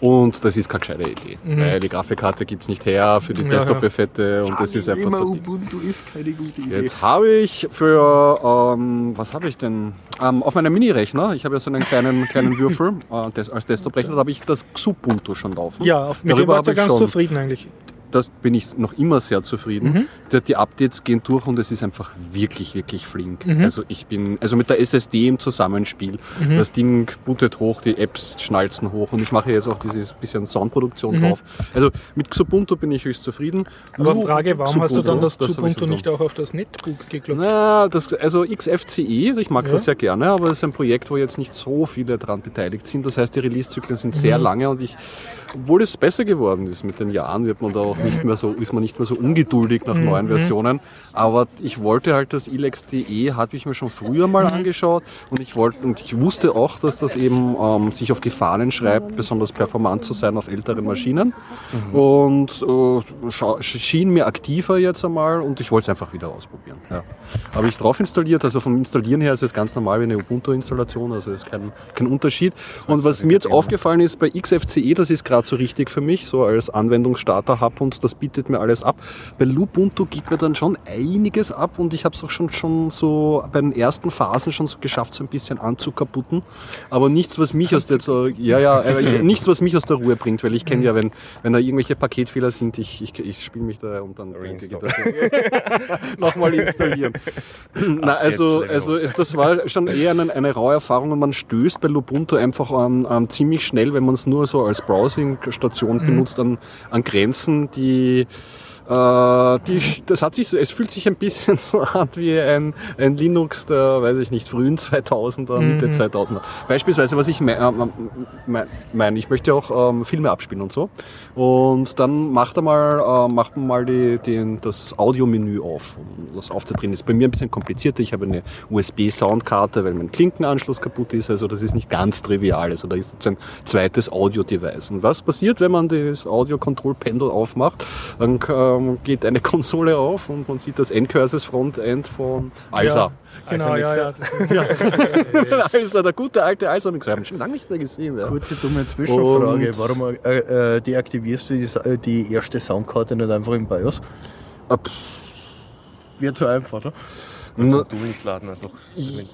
Und das ist keine gescheite Idee. Weil die Grafikkarte gibt's nicht her für die Ja, Desktop-Effekte und das ist einfach immer, so. Ubuntu ist keine gute Idee. Jetzt habe ich für, ähm, was habe ich denn? Ähm, auf meinem Mini-Rechner, ich habe ja so einen kleinen, kleinen Würfel äh, des, als Desktop-Rechner, da habe ich das Xubuntu schon laufen. Ja, auf, mit dem Darüber warst du ganz schon. zufrieden eigentlich. Das bin ich noch immer sehr zufrieden. Mhm. Die, die Updates gehen durch und es ist einfach wirklich, wirklich flink. Mhm. Also ich bin, also mit der SSD im Zusammenspiel, Mhm. das Ding bootet hoch, die Apps schnalzen hoch und ich mache jetzt auch dieses bisschen Soundproduktion Mhm. drauf. Also mit Xubuntu bin ich höchst zufrieden. Aber Lu- Frage, warum hast du dann das das habe ich Ubuntu nicht auch auf das Netbook geklopft? Na, das, also XFCE, ich mag Ja. das sehr gerne, aber es ist ein Projekt, wo jetzt nicht so viele dran beteiligt sind. Das heißt, die Release-Zyklen sind sehr Mhm. lange und ich, obwohl es besser geworden ist mit den Jahren, wird man da auch nicht mehr so, ist man nicht mehr so ungeduldig nach neuen Versionen. Aber ich wollte halt das ilex.de, hatte ich mir schon früher mal angeschaut und ich wollte, und ich wusste auch, dass das eben ähm, sich auf die Fahnen schreibt, besonders performant zu sein auf älteren Maschinen. Und äh, schien mir aktiver jetzt einmal und ich wollte es einfach wieder ausprobieren. Ja. Habe ich drauf installiert, also vom Installieren her ist es ganz normal wie eine Ubuntu-Installation, also ist kein, kein Unterschied. Und was mir jetzt aufgefallen ist bei XFCE, das ist gerade so richtig für mich, so als Anwendungsstarter-Hub und das bietet mir alles ab. Bei Lubuntu geht mir dann schon einiges ab und ich habe es auch schon, schon so bei den ersten Phasen schon so geschafft, so ein bisschen anzukaputten. Aber nichts, was mich aus der, ja, ja, ich, nichts, was mich aus der Ruhe bringt, weil ich kenne ja, wenn, wenn da irgendwelche Paketfehler sind, ich, ich, ich spiele mich da und dann nochmal installieren. Na, also, also es, das war schon eher eine, eine raue Erfahrung und man stößt bei Lubuntu einfach an, an ziemlich schnell, wenn man es nur so als Browsing-Station benutzt, an, an Grenzen, die äh, die, das hat sich, es fühlt sich ein bisschen so an wie ein, ein Linux der, weiß ich nicht, frühen 2000er, Mitte 2000er. Beispielsweise, was ich meine, mein, mein, ich möchte auch ähm, Filme abspielen und so. Und dann macht er mal, äh, macht man mal die, den, das Audiomenü auf, um das aufzudrehen. Ist bei mir ein bisschen komplizierter. Ich habe eine USB-Soundkarte, weil mein Klinkenanschluss kaputt ist. Also das ist nicht ganz trivial. Also da ist jetzt ein zweites Audio-Device. Und was passiert, wenn man das Audio-Control-Pendel aufmacht? Dann ähm, ähm, geht eine Konsole auf und man sieht das Endcurses Frontend von Alsa. Ja, genau, ja, ja. Alsa, der gute alte Alsa-Mixer. Haben wir schon lange nicht mehr gesehen. Ja. Kurze dumme Zwischenfrage. Und- Warum äh, äh, deaktivierst du die, äh, die erste Soundkarte nicht einfach im BIOS? Ah, pff, Wird so einfach, oder? Na, Du nicht laden einfach.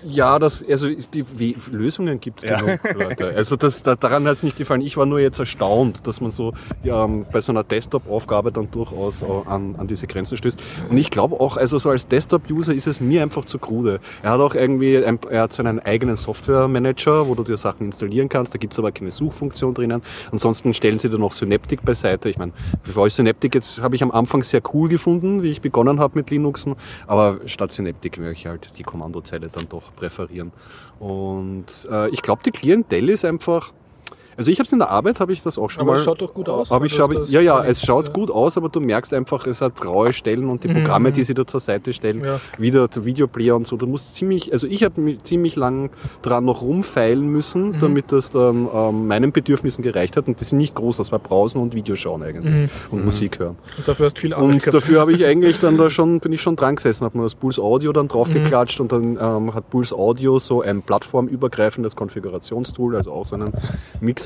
Ja, das, also die wie, Lösungen gibt es genug, Leute. Also das, da, daran hat es nicht gefallen. Ich war nur jetzt erstaunt, dass man so ja, ähm, bei so einer Desktop-Aufgabe dann durchaus an, an diese Grenzen stößt. Und ich glaube auch, also so als Desktop-User ist es mir einfach zu krude. Er hat auch irgendwie, ein, er hat so einen eigenen Software-Manager, wo du dir Sachen installieren kannst. Da gibt es aber keine Suchfunktion drinnen. Ansonsten stellen sie da noch Synaptic beiseite. Ich meine, bevor ich Synaptic jetzt habe ich am Anfang sehr cool gefunden, wie ich begonnen habe mit Linuxen. Aber statt Synaptic möchte ich halt die Kommandozeile dann doch präferieren. Und äh, ich glaube, die Klientel ist einfach. Also ich habe es in der Arbeit, habe ich das auch schon Aber mal. es schaut doch gut aus. Hab ich, schau, das ja, ja, es schaut gut aus, aber du merkst einfach, es hat raue Stellen und die Programme, die sie da zur Seite stellen, Ja. wieder der Videoplayer und so. Du musst ziemlich, also ich habe ziemlich lang dran noch rumfeilen müssen, Mhm. damit das dann ähm, meinen Bedürfnissen gereicht hat. Und das sind nicht groß, das war Browsen und Videoschauen eigentlich und Musik hören. Und dafür hast du viel Arbeit Und gehabt. dafür habe ich eigentlich dann da schon, bin ich schon dran gesessen, habe mir das Pulse Audio dann draufgeklatscht und dann ähm, hat Pulse Audio so ein plattformübergreifendes Konfigurationstool, also auch so einen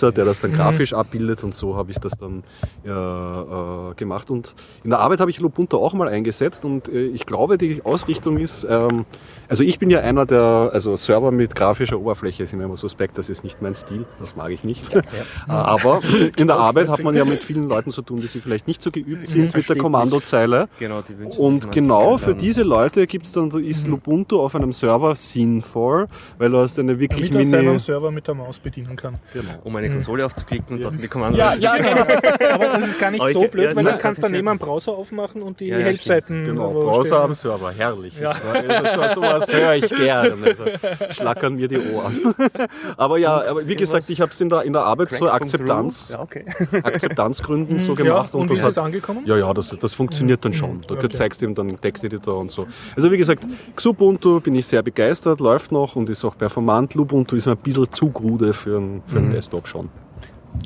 Mixer, der das dann grafisch abbildet und so habe ich das dann äh, äh, gemacht. Und in der Arbeit habe ich Lubuntu auch mal eingesetzt und äh, ich glaube, die Ausrichtung ist, ähm, also ich bin ja einer der, also Server mit grafischer Oberfläche sind mir immer suspekt, das ist nicht mein Stil, das mag ich nicht. Aber in der Arbeit hat man ja mit vielen Leuten zu tun, die sie vielleicht nicht so geübt sind mit der Kommandozeile. Genau, die wünschen Und genau für diese Leute gibt's dann, ist Lubuntu auf einem Server sinnvoll, weil du hast eine wirklich damit mini... Server mit der Maus bedienen kann. Um eine Konsole aufzuklicken und dort in die Kommando Ja, ja, genau. Aber das ist gar nicht Aber so blöd, ja, weil dann kannst du daneben einen Browser aufmachen und die Ja, ja, Helpseiten. Genau, Browser am Server, herrlich. Ja. Das, so, sowas höre ich gern. Also, schlackern mir die Ohren. Aber ja, aber wie gesagt, ich habe es in der, in der Arbeit zur Akzeptanz, Ja, okay. Akzeptanzgründen so Ja, gemacht. und wie das ist hat- das angekommen? Ja, ja, das, das funktioniert dann schon. Da Okay. zeigst du ihm dann Texteditor und so. Also wie gesagt, Xubuntu bin ich sehr begeistert, läuft noch und ist auch performant. Lubuntu ist mir ein bisschen zu grude für einen, für einen Desktop schon.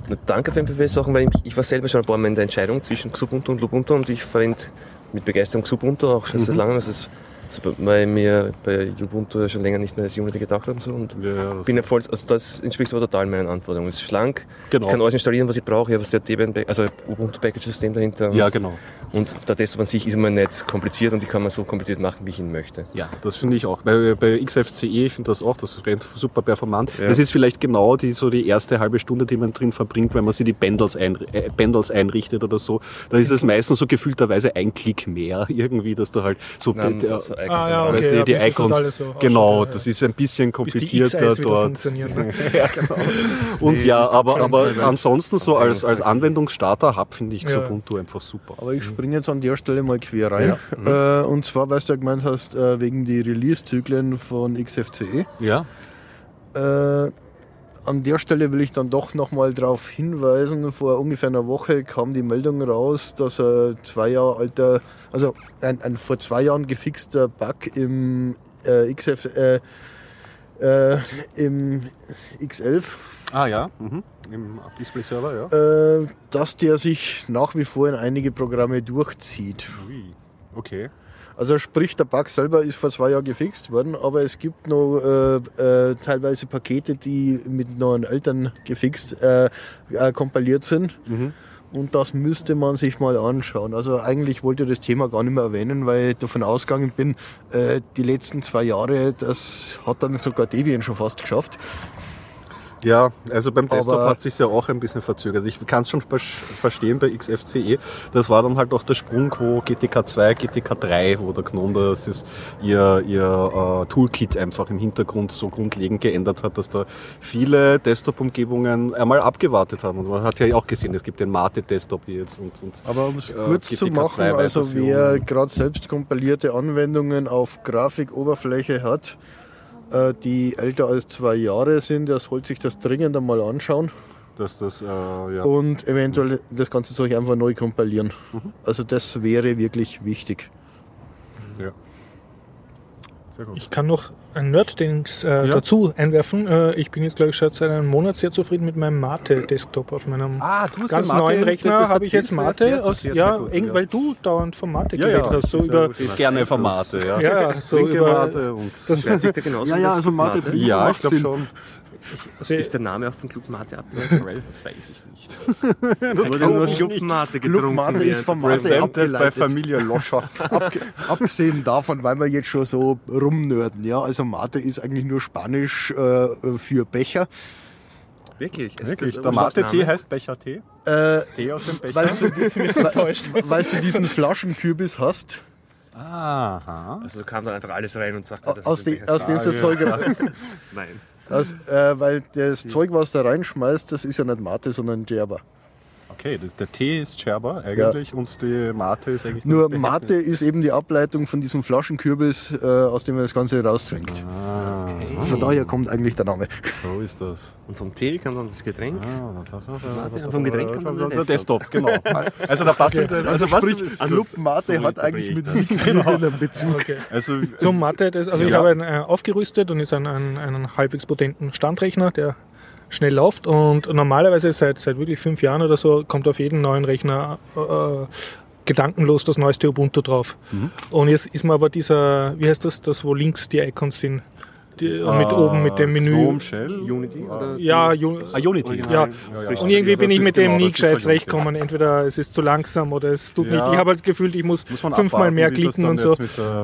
Na, danke auf jeden Fall für die Sachen, weil ich, ich war selber schon ein paar Mal in der Entscheidung zwischen Xubuntu und Lubuntu und ich verwende mit Begeisterung Xubuntu auch schon seit langem. Das ist, also, weil mir bei Ubuntu schon länger nicht mehr als Unity gedacht hat und so. Und Ja, bin ja voll, also das entspricht aber total meinen Anforderungen. Es ist schlank, Genau. ich kann alles installieren, was ich brauche. Ich habe das Debian, also Ubuntu Package System dahinter. Und, Ja, genau. und der Desktop an sich ist immer nicht kompliziert und ich kann man so kompliziert machen, wie ich ihn möchte. Ja, das finde ich auch. Bei, bei XFCE, ich finde das auch, das rennt super performant. Ja. Das ist vielleicht genau die, so die erste halbe Stunde, die man drin verbringt, wenn man sich die Bundles, einri äh, Bundles einrichtet oder so. Da ist es meistens so gefühlterweise ein Klick mehr irgendwie, dass du halt so, Nein, das so eignet Ah, ja, weißt okay, du, die ja, das Icons. alles so genau, ja. das ist ein bisschen Bis die komplizierter dort. funktionieren. Ne? ja, genau. Und Nee, ja, aber, aber ansonsten so als, als Anwendungsstarter-Hub finde ich Ja. Xubuntu einfach super. Aber ich springe jetzt an der Stelle mal quer rein. Äh, und zwar, weil du ja gemeint hast, äh, wegen die Release-Zyklen von XFCE. Ja, Äh, an der Stelle will ich dann doch nochmal darauf hinweisen, vor ungefähr einer Woche kam die Meldung raus, dass ein zwei Jahre alter, also ein, ein vor zwei Jahren gefixter Bug im äh, XF, äh, äh, im X11 ah ja, mhm. im Display-Server, ja. äh, dass der sich nach wie vor in einige Programme durchzieht. Ui, Okay. Also sprich, der Bug selber ist vor zwei Jahren gefixt worden, aber es gibt noch äh, äh, teilweise Pakete, die mit neuen Eltern gefixt, äh, äh, kompiliert sind. Mhm. Und das müsste man sich mal anschauen. Also eigentlich wollte ich das Thema gar nicht mehr erwähnen, weil ich davon ausgegangen bin, äh, die letzten zwei Jahre, das hat dann sogar Debian schon fast geschafft. Ja, also beim Desktop Aber- hat sich ja auch ein bisschen verzögert. Ich kann es schon ver- verstehen bei XFCE. Das war dann halt auch der Sprung, wo GTK 2, GTK 3, wo der GNOME das ist, ihr, ihr äh, Toolkit einfach im Hintergrund so grundlegend geändert hat, dass da viele Desktop-Umgebungen einmal abgewartet haben. Und man hat ja auch gesehen, es gibt den Mate-Desktop, die jetzt und, und Aber um es äh, kurz zu GTK machen, 2 also wer gerade selbst kompilierte Anwendungen auf Grafikoberfläche hat, die älter als zwei Jahre sind, der sollte sich das dringend einmal anschauen dass das, äh, ja. und eventuell das ganze Zeug einfach neu kompilieren. Also das wäre wirklich wichtig. ja. Sehr gut. Ich kann noch ein Nerd-Dings äh, Ja. dazu einwerfen. Äh, ich bin jetzt, glaube ich, schon seit einem Monat sehr zufrieden mit meinem Mate-Desktop auf meinem Ah, du hast ganz Mate- neuen Rechner. das Habe ich jetzt Mate aus, ja, gut, eng, ja. weil du dauernd vom Mate Ja, geredet ja, hast. So über, gerne Formate, ja. ja, so Linke über, Mate und das, genauso Ja, wie ja, das also Mate Mate? ja, ich glaube schon. Also, Ist der Name auch von Club Mate abgeleitet? das weiß ich nicht. Das Es wurde nur Club nicht. Mate Club getrunken. Mate ist vom Mate bei. Familie Loscher. Abge abgesehen davon, weil wir jetzt schon so rumnörden, ja, also Mate ist eigentlich nur Spanisch äh, für Becher. Wirklich? Ist Wirklich, das der Mate-Tee heißt Becher-Tee. Äh, Tee aus dem Becher. weißt, du, weißt du diesen Flaschenkürbis hast, Aha. Also kam dann einfach alles rein und sagte, das aus, ist die, aus dem Ah, das ja. Zeug, Nein. Aus, äh, weil das Zeug, was da reinschmeißt, das ist ja nicht Mate, sondern Gerber. Okay, der Tee ist Scherber eigentlich und die Mate ist eigentlich Nur. Mate ist eben die Ableitung von diesem Flaschenkürbis, äh, aus dem man das Ganze raustrinkt. Ah, Von daher kommt eigentlich der Name. so ist das. Und vom Tee kam dann das Getränk. Ah, das Mate, vom Getränk kommt dann der Desktop, genau. Also der passende, also was ist, Club Mate hat eigentlich mit nichts einen Bezug. okay. also Zum Mathe, das, also ich Ja. habe einen äh, aufgerüstet und ist ein, ein, einen halbwegs potenten Standrechner, der schnell läuft und normalerweise seit, seit wirklich fünf Jahren oder so kommt auf jeden neuen Rechner äh, gedankenlos das neueste Ubuntu drauf. Mhm. Und jetzt ist mir aber dieser, wie heißt das, das wo links die Icons sind, die, und mit oben mit dem Menü. Chrome Shell. Unity oder? Ja, Ju- Ah, Unity. Original. Ja. Frisch und irgendwie bin ich mit dem genau, nie gescheit zurechtgekommen. Entweder es ist zu langsam oder es tut Ja. nicht. Ich habe halt das Gefühl, ich muss, Muss fünfmal abwarten, mehr klicken und so.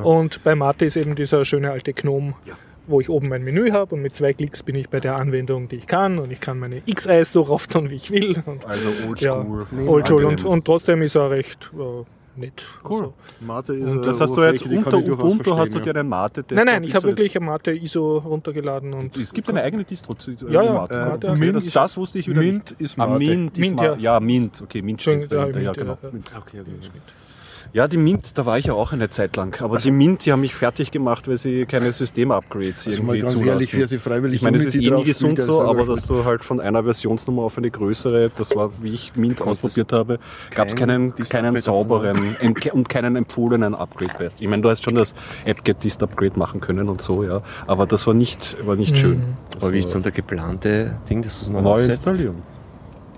Und bei Mate ist eben dieser schöne alte Gnome, wo ich oben mein Menü habe und mit zwei Klicks bin ich bei der Anwendung, die ich kann und ich kann meine X-Eyes so rauf tun, wie ich will. Und Also ja, oldschool. Oldschool und, und trotzdem ist er recht äh, nett. Cool. Mate ist Und das eine hast du jetzt unter Ubuntu hast du dir einen Mate Nein, nein, ich habe wirklich eine Mate ISO runtergeladen und Es gibt eine eigene Distro zu äh, Ja, ja, Mate. äh, okay, Mint das, ist- das wusste ich wieder Mint nicht. ist Ah, Mate. Mint, ist Mint, Ma- ja. ja. Mint. Okay, Mint steht dahinter. ja, Ja, Mint, genau. ja. Mint. Okay, okay. Ja, die Mint, da war ich ja auch eine Zeit lang. Aber die Mint, die haben mich fertig gemacht, weil sie keine System-Upgrades Also mal irgendwie ganz zulassen. ehrlich, wer sich freiwillig ich meine, das ist eh nie gesund so, aber dass du halt von einer Versionsnummer auf eine größere, das war, wie ich Mint ausprobiert habe, gab es kein keinen, keinen sauberen und keinen empfohlenen Upgrade. Ich meine, du hast schon das app-get-dist-Upgrade machen können und so, ja, aber das war nicht, war nicht schön. Aber wie ist dann der geplante Ding, dass du es noch Neu installieren.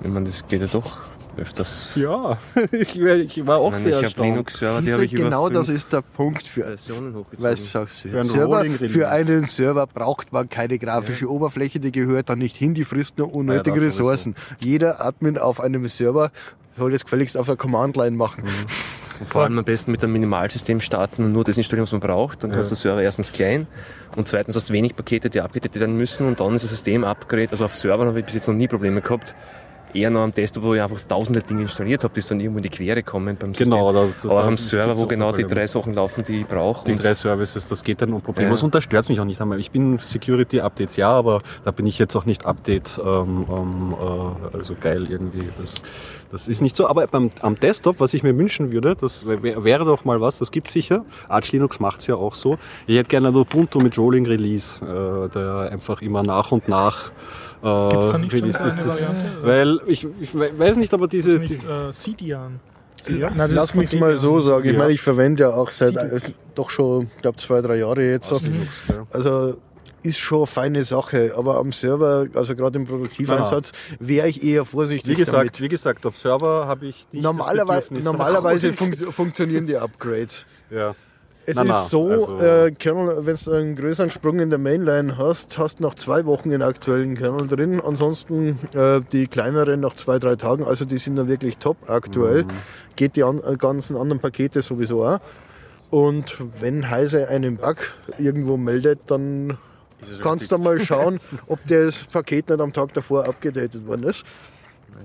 Ich meine, das geht ja doch öfters. Ja, ich, ich war auch meine, sehr ich habe erstaunt. Linux-Server, die habe ich über genau das ist der Punkt für, du, Für ein Server, für einen Server braucht man keine grafische Oberfläche, die gehört da nicht hin, die frisst nur unnötige Ja. Ressourcen. Jeder Admin auf einem Server soll das gefälligst auf der Command-Line machen. Und vor allem am besten mit einem Minimalsystem starten und nur das installieren, was man braucht. Dann kannst du der Server erstens klein und zweitens hast du wenig Pakete, die abgedatet werden müssen und dann ist das System Upgrade. Also auf Servern habe ich bis jetzt noch nie Probleme gehabt. Eher noch am Desktop, wo ich einfach tausende Dinge installiert habe, die dann irgendwo in die Quere kommen beim System. Genau, da- da- Aber am Server, wo genau die Probleme. drei Sachen laufen, die ich brauche. Die drei Services, das geht dann nur problemlos. Ja. Und das stört mich auch nicht einmal. Ich bin Security-Updates, ja, aber da bin ich jetzt auch nicht Update, ähm, ähm, äh, also geil irgendwie. Das, das ist nicht so. Aber beim, am Desktop, was ich mir wünschen würde, das wär, wäre doch mal was, das gibt sicher. Arch Linux macht es ja auch so. Ich hätte gerne ein Ubuntu mit Rolling Release, äh, der einfach immer nach und nach Gibt's da nicht schon released so eine. Das- Variante? Weil ich, ich weiß nicht, aber diese... nicht Die, äh, Sidian. Ja? Nein, Lass mich mal so sagen. Ich Ja. meine, ich verwende ja auch seit äh, doch schon, ich glaube, zwei, drei Jahre jetzt. Linux, ja. Also ist schon eine feine Sache, aber am Server, also gerade im Produktiveinsatz, wäre ich eher vorsichtig Wie gesagt, damit. wie gesagt, auf Server habe ich nicht Normalerweise, normalerweise fun funktionieren die Upgrades. Ja. Es Na, na, ist so, also- äh, Kernel, wenn du einen größeren Sprung in der Mainline hast, hast du nach zwei Wochen den aktuellen Kernel drin. Ansonsten äh, die kleineren nach zwei, drei Tagen. Also die sind da wirklich top aktuell. Geht die an, äh, ganzen anderen Pakete sowieso auch. Und wenn Heise einen Bug irgendwo meldet, dann kannst du mal schauen, ob das Paket nicht am Tag davor abgedatet worden ist.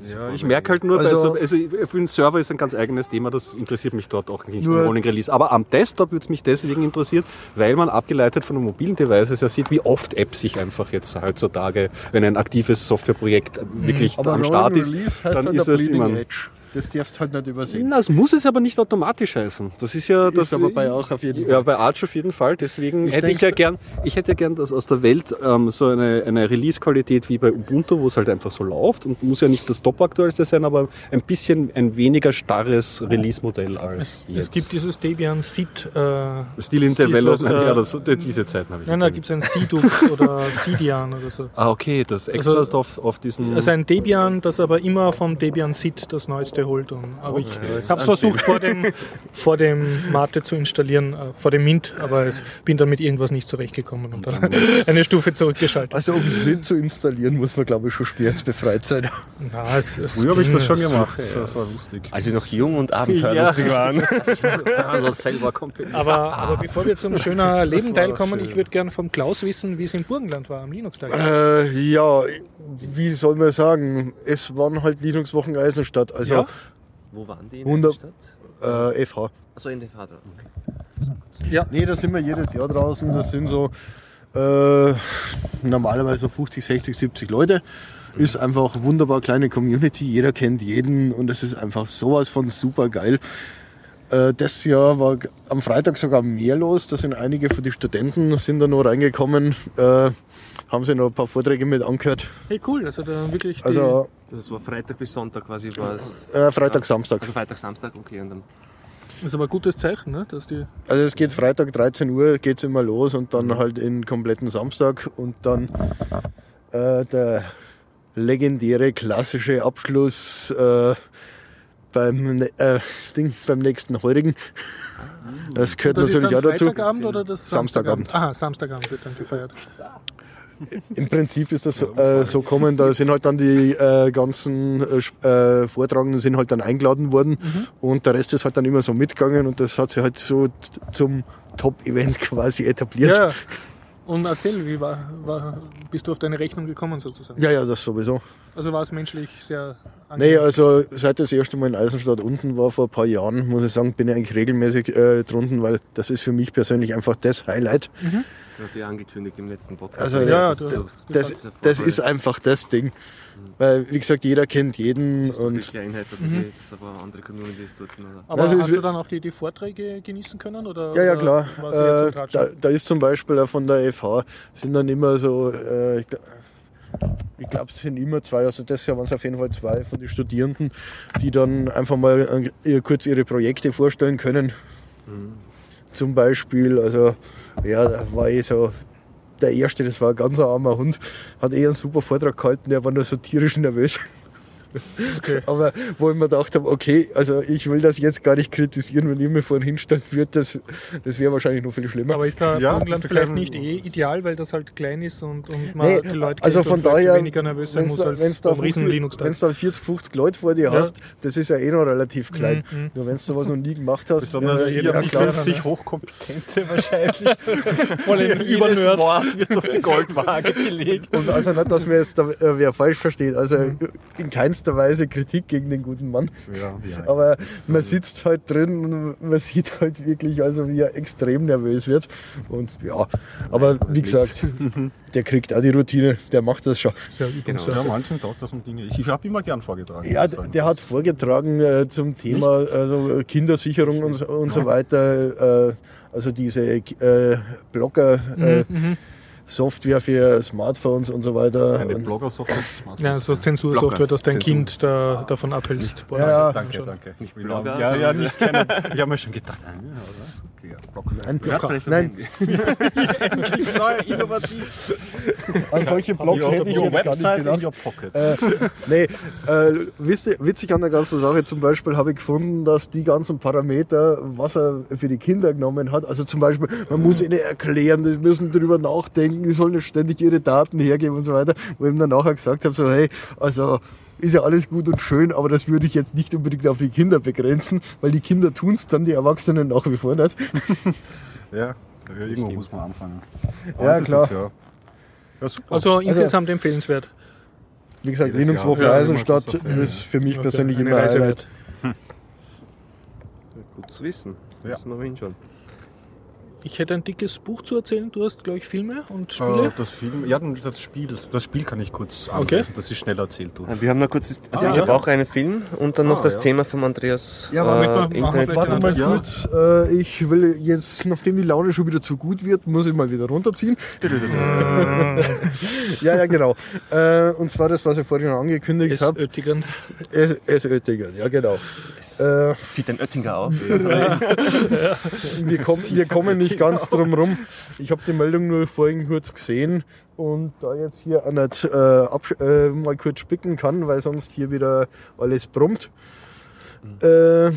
Ja, ich merke halt nur, Also- so, also für den Server ist ein ganz eigenes Thema, das interessiert mich dort auch nicht Nur- Rolling Release. Aber am Desktop würde es mich deswegen interessieren, weil man abgeleitet von den mobilen Devices ja sieht, wie oft Apps sich einfach jetzt heutzutage, wenn ein aktives Softwareprojekt wirklich Aber am Start ist, dann halt ist es immer. Edge. Das darfst du halt nicht übersehen. Na, es muss es aber nicht automatisch heißen. Das ist ja das. ist aber bei auch auf jeden Fall. Ja, bei Arch auf jeden Fall. Deswegen Ich hätte ich ja gern, ich hätte ja gern, dass aus der Welt ähm, so eine, eine Release-Qualität wie bei Ubuntu, wo es halt einfach so läuft und muss ja nicht das top-aktuellste sein, aber ein bisschen ein weniger starres Release-Modell als Es, jetzt. es gibt dieses Debian Seed. Äh, Still in Development, äh, ja, das, diese Zeiten habe ich. Nein, da nicht. gibt es ein Sidux oder Sidian oder so. ah, okay, das extra Also- auf, auf diesen. Also ein Debian, das aber immer vom Debian Seed das Neueste holt. Und, aber ich ist habe es versucht vor dem, vor dem Mate zu installieren, äh, vor dem Mint, aber es bin dann mit irgendwas nicht zurechtgekommen und dann eine Stufe zurückgeschaltet. Also um SID zu installieren, muss man glaube ich schon schmerzbefreit sein. Na, es, es Früher habe ich das schon gemacht. Das war lustig. Als wir noch jung und abenteuerlustig waren. Also. Aber, aber bevor wir zum schöner Leben war teilkommen, schön. ich würde gern vom Klaus wissen, wie es im Burgenland war am Linux-Tag. Äh, ja, wie soll man sagen? Es waren halt Linux-Wochen Eisenstadt, also Ja? Wo waren die in Wunder- der Stadt? äh, FH. Achso, in der Vater. Nee, da sind wir jedes Jahr draußen. Das sind so äh, normalerweise so 50, 60, 70 Leute. Ist einfach eine wunderbar kleine Community. Jeder kennt jeden und es ist einfach sowas von super geil. Äh, das Jahr war am Freitag sogar mehr los. Da sind einige von den Studenten sind da noch reingekommen. Äh, haben sie noch ein paar Vorträge mit angehört. Hey, cool, also da wirklich. Die, Also Das war Freitag bis Sonntag quasi war es. äh, Freitag, Samstag. Also Freitag, Samstag, okay. Und dann das ist aber ein gutes Zeichen, ne? dass die. Also es geht Freitag 13 Uhr geht's immer los und dann halt in kompletten Samstag und dann äh, der legendäre klassische Abschluss äh, beim, äh, Ding, beim nächsten Heurigen. Das gehört Das ist natürlich dann auch dazu. Freitagabend oder das Samstagabend. Aha, Samstagabend wird dann gefeiert. Im Prinzip ist das so, äh, so kommen, da sind halt dann die äh, ganzen äh, äh, Vortragenden sind halt dann eingeladen worden und der Rest ist halt dann immer so mitgegangen und das hat sich halt so zum Top-Event quasi etabliert. Ja, und erzähl, wie war, war, bist du auf deine Rechnung gekommen sozusagen? ja, ja, das sowieso. Also war es menschlich sehr Nee, also seit das erste Mal in Eisenstadt unten war vor ein paar Jahren, muss ich sagen, bin ich eigentlich regelmäßig äh, drunten, weil das ist für mich persönlich einfach das Highlight. Du hast ja angekündigt im letzten Podcast. Also, Ja, das Das, das voll- ist einfach das Ding. Weil, wie gesagt, jeder kennt jeden das ist doch die und Kleinheit, dass mhm. das aber andere Communities dort. Oder? Aber Also hast du dann auch die, die Vorträge genießen können? Oder, ja, ja klar. Äh, da, da ist zum Beispiel auch von der FH sind dann immer so, äh, ich, gl- ich glaube, es sind immer zwei, also das Jahr waren es auf jeden Fall zwei von den Studierenden, die dann einfach mal äh, kurz ihre Projekte vorstellen können. Zum Beispiel, also ja, da war eh so der erste, das war ein ganz armer Hund, hat eh einen super Vortrag gehalten, der war nur so tierisch nervös. Okay. Aber wo ich mir gedacht habe, okay, also ich will das jetzt gar nicht kritisieren, wenn ich mir vorhin hinstellen würde, das, das wäre wahrscheinlich noch viel schlimmer. Aber ist da Ja, Burgenland ist da vielleicht nicht eh ideal, weil das halt klein ist und, und man Nee, die Leute also kennt von daher, weniger nervös sein Wenn muss du als wenn's da, beim riesen 50 linux wenn's da 40, 50 Leute vor dir Ja. hast, das ist ja eh noch relativ klein. Mhm, mhm. Nur wenn du sowas noch nie gemacht hast, Besonders äh, jeder ja, sich klar. lernen, 50 ne? Hochkompetente wahrscheinlich. Voll in Jedes Übernerds. Wort wird auf die Goldwaage gelegt. Und also nicht, dass mir jetzt da äh, wer falsch versteht. Also in keinster Weise Kritik gegen den guten Mann. Ja, ja. Aber man sitzt halt drin und man sieht halt wirklich, also wie er extrem nervös wird. Und ja, aber wie gesagt, der kriegt auch die Routine, der macht das schon. Sehr Genau. Ja, manchen taugt das um Dinge. Ich, habe immer gern vorgetragen. Ja, der hat vorgetragen äh, zum Thema also Kindersicherung und, so- und so weiter. Äh, also diese äh, Blogger, äh, Software für Smartphones und so weiter. Eine Blogger-Software. Ja, so Zensursoftware, dass dein Zensur. Kind da, davon abhältst. Ja, ja. Danke, danke. Nicht Ja, Blogger, ja, ja, nicht kennen. Ich habe mir schon gedacht, ah, ja, oder? Okay, ja, Blogger. nein, WordPress nein, Endlich neu, innovativ. an solche Blogs Your- hätte ich jetzt gar nicht website in gedacht. your pocket. Äh, nee, äh, witzig, witzig an der ganzen Sache zum Beispiel habe ich gefunden, dass die ganzen Parameter, was er für die Kinder genommen hat, also zum Beispiel, man muss ihnen erklären, die müssen drüber nachdenken, die sollen ständig ihre Daten hergeben und so weiter, wo ich ihm dann nachher gesagt habe, so hey, also ist ja alles gut und schön, aber das würde ich jetzt nicht unbedingt auf die Kinder begrenzen, weil die Kinder tun es dann, die Erwachsenen nach wie vor nicht. ja, ja, irgendwo muss man anfangen. Ja, Also klar. gut, ja. ja, super. Also insgesamt empfehlenswert. Wie gesagt, Jedes Linux-Woche Jahr. Ja, Eisenstadt ja. ist für mich Okay, persönlich immer ein Highlight. wert. Gut zu wissen. Ja. Müssen wir mal hinschauen. Ich hätte ein dickes Buch zu erzählen. Du hast, glaube ich, Filme und Äh, Spiele. das Film, ja, das Spiel, das Spiel kann ich kurz Okay. anlesen, das ist schnell erzählt. Du. Wir haben noch kurz, das, also Ah, ich ja. habe auch einen Film und dann noch Ah, das ja. Thema von Andreas Ja, aber äh, Internet. vielleicht Warte mal Ja. kurz, äh, ich will jetzt, nachdem die Laune schon wieder zu gut wird, muss ich mal wieder runterziehen. ja, ja, genau. Äh, und zwar das, was ich vorhin schon angekündigt Es habe. Oettigen. Es, es Oettinger, ja genau. Äh, Es zieht ein Oettinger auf. wir, kommen, wir kommen nicht ganz drum rum. Ich habe die Meldung nur vorhin kurz gesehen und da jetzt hier auch nicht äh, äh, mal kurz spicken kann, weil sonst hier wieder alles brummt. Äh,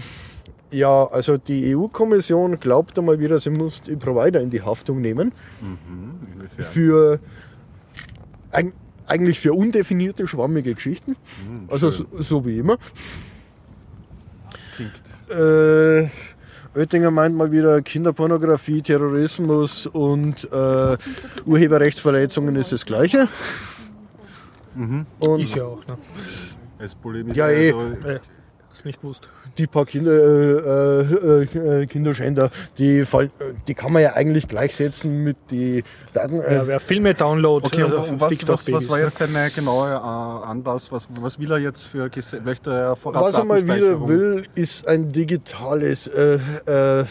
ja, also die EU-Kommission glaubt einmal wieder, sie muss die Provider in die Haftung nehmen Mhm, für eig- eigentlich für undefinierte, schwammige Geschichten. Mhm, Also so, so wie immer. Klingt. Äh, Oettinger meint mal wieder, Kinderpornografie, Terrorismus und äh, Urheberrechtsverletzungen ist das Gleiche. Mhm. Und Ist ja auch, ne? Es polemisch. Ja, eh. also, Hast nicht gewusst. die paar Kinder, äh, äh, äh, Kinderschänder, die, fallen, äh, die kann man ja eigentlich gleichsetzen mit die Daten. Äh, Ja, wer Filme download, Okay, und, äh, und was, fickt was, was Babys, war ne? jetzt seine genaue äh, Anlass? Was, was will er jetzt für Gese- möchte er vor Was er mal wieder will, ist ein digitales äh, äh,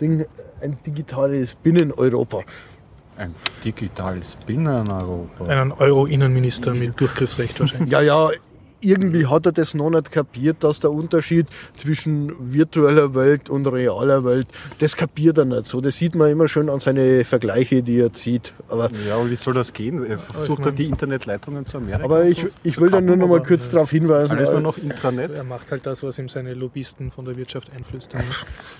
Ding, ein digitales Binnen-Europa. Ein digitales Binnen-Europa. Einen Euro-Innenminister mit Durchgriffsrecht wahrscheinlich. Ja, ja, irgendwie hat er das noch nicht kapiert, dass der Unterschied zwischen virtueller Welt und realer Welt, das kapiert er nicht so. Das sieht man immer schön an seine Vergleiche, die er zieht. Aber, Ja, aber wie soll das gehen? Er versucht er die Internetleitungen zu Amerika. aber ich, ich will da nur noch mal kurz darauf hinweisen. Alles nur noch Intranet? Er macht halt das, was ihm seine Lobbyisten von der Wirtschaft einflüstern.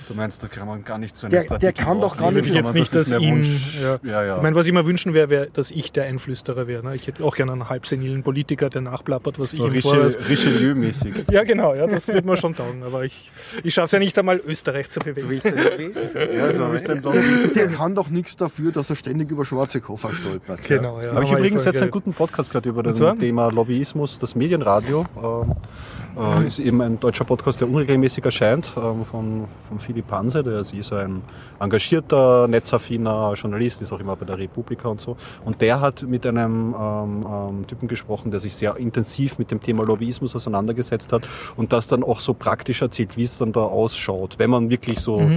Du meinst, da kann man gar nicht so eine Der- Strategie der kann doch gar Würde ich jetzt nicht, dass ihm. Ja. Ja, ja. Ich meine, was ich mir wünschen wäre, wäre, dass ich der Einflüsterer wäre. Ne? Ich hätte auch gerne einen halbsenilen Politiker, der nachplappert, was so ich ihm Richelieu-mäßig. Ja, genau, ja, das wird mir schon taugen. Aber ich, ich schaffe es ja nicht einmal, Österreich zu bewegen. Ja, also, ist denn doch der kann doch nichts dafür, dass er ständig über schwarze Koffer stolpert. Genau, ja. Habe ich übrigens jetzt einen guten Podcast gehört über das? Thema Lobbyismus. Das Medienradio ähm, äh, ist eben ein deutscher Podcast, der unregelmäßig erscheint, ähm, von, von Philipp Hanse. Der ist so ein engagierter, netzaffiner Journalist, ist auch immer bei der Republika und so. Und der hat mit einem ähm, ähm, Typen gesprochen, der sich sehr intensiv mit dem Thema Lobbyismus auseinandergesetzt hat und das dann auch so praktisch erzählt, wie es dann da ausschaut, wenn man wirklich so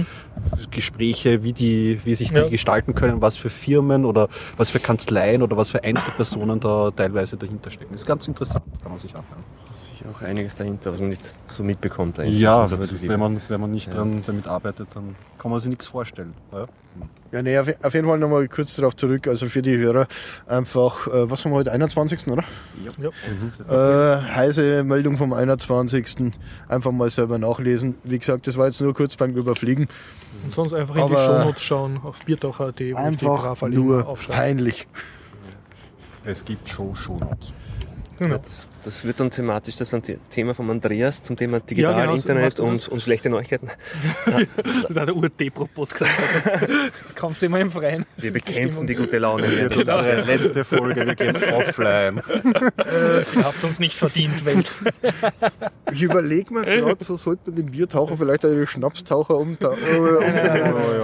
Gespräche, wie die, wie sich die Ja. gestalten können, was für Firmen oder was für Kanzleien oder was für Einzelpersonen da teilweise dahinter stecken. ist ganz interessant, kann man sich anhören. sicher auch einiges dahinter, was man nicht so mitbekommt. eigentlich. Ja, wenn man, wenn man nicht Ja. dran, damit arbeitet, dann kann man sich nichts vorstellen. Ja? Ja, nee, auf, auf jeden Fall nochmal kurz darauf zurück. Also für die Hörer einfach, äh, was haben wir heute, 21. oder? Ja. Äh, heiße Meldung vom 21. Einfach mal selber nachlesen. Wie gesagt, das war jetzt nur kurz beim Überfliegen. Und sonst einfach in die Aber- Shownotes schauen auf biertaucher.at, wo ich die Einfach nur peinlich. Es gibt Show Shownotes. Genau. Das, das wird dann thematisch das Thema von Andreas zum Thema Digital, genau, so Internet und, und schlechte Neuigkeiten. Das ist auch der Ur-Depro-Podcast. Kommst du immer im Freien. Wir bekämpfen die gute Laune. Das wird Genau. unsere letzte Folge, wir gehen offline. Ihr habt uns nicht verdient, Welt. Ich überlege mir gerade, so sollte man den Biertaucher vielleicht einen Schnapstaucher umta äh, um,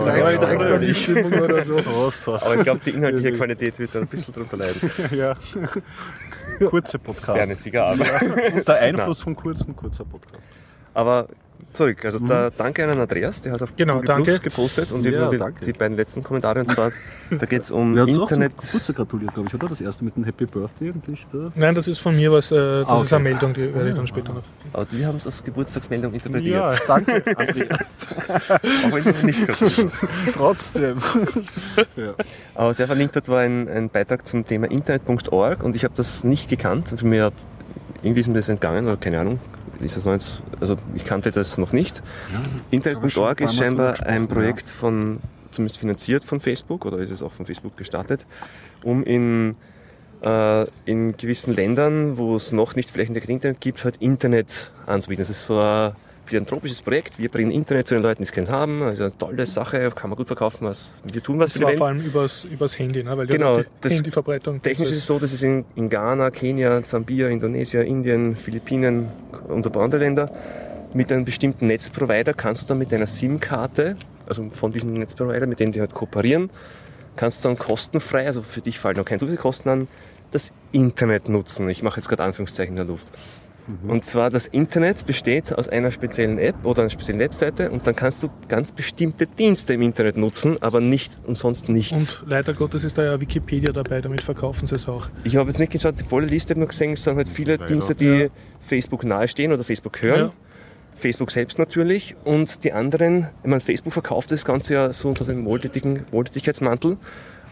vielleicht steigt man die Stimmung oder so. Aber ich glaube, die inhaltliche Qualität wird da ein bisschen drunter leiden. ja. Kurze Podcasts. Fairnessiger aber. Der Einfluss von kurzen, kurzer Podcast. Aber zurück, also da, danke an Andreas, der hat auf Genau, Google danke. Plus gepostet und Ja, danke. die, die beiden letzten Kommentare und zwar, da geht es um Wir haben auch zum Internet. Geburtstag gratuliert, glaube ich, oder? Das erste mit dem Happy Birthday eigentlich. Da. Nein, das ist von mir was, äh, das Ah, ist okay. eine Meldung, die werde ich dann später noch. Aber wir haben es als Geburtstagsmeldung interpretiert. Ja, danke, Andreas. Auch wenn du nicht gratuliert. Trotzdem. ja. Aber was er verlinkt hat, war ein, ein Beitrag zum Thema internet.org und ich habe das nicht gekannt. Also mir irgendwie ist mir das entgangen oder keine Ahnung. Ist das noch jetzt, also ich kannte das noch nicht. Internet.org ist scheinbar ein Projekt von, zumindest finanziert von Facebook oder ist es auch von Facebook gestartet, um in, äh, in gewissen Ländern, wo es noch nicht flächendeckend Internet gibt, halt Internet anzubieten. Das ist so ein philanthropisches Projekt. Wir bringen Internet zu den Leuten, die es kennen haben. Also eine tolle Sache, kann man gut verkaufen. Was, wir tun was für die Welt. vor allem übers, übers Handy, ne? weil Genau, die Handyverbreitung. Technisch ist es so, dass es in, in Ghana, Kenia, Zambia, Indonesien, Indien, Philippinen und ein paar andere Länder mit einem bestimmten Netzprovider kannst du dann mit deiner SIM-Karte also von diesem Netzprovider, mit dem die halt kooperieren, kannst du dann kostenfrei, also für dich fallen noch keine Zusatzkosten an, das Internet nutzen. Ich mache jetzt gerade Anführungszeichen in der Luft. Und zwar das Internet besteht aus einer speziellen App oder einer speziellen Webseite und dann kannst du ganz bestimmte Dienste im Internet nutzen, aber nicht und sonst nichts. Und leider Gottes ist da ja Wikipedia dabei, damit verkaufen sie es auch. Ich habe jetzt nicht geschaut, die volle Liste habe nur gesehen, es sind halt viele Leider. Dienste, die Facebook nahestehen oder Facebook hören. Ja. Facebook selbst natürlich und die anderen, ich meine, Facebook verkauft das Ganze ja so unter dem wohltätigen Wohltätigkeitsmantel,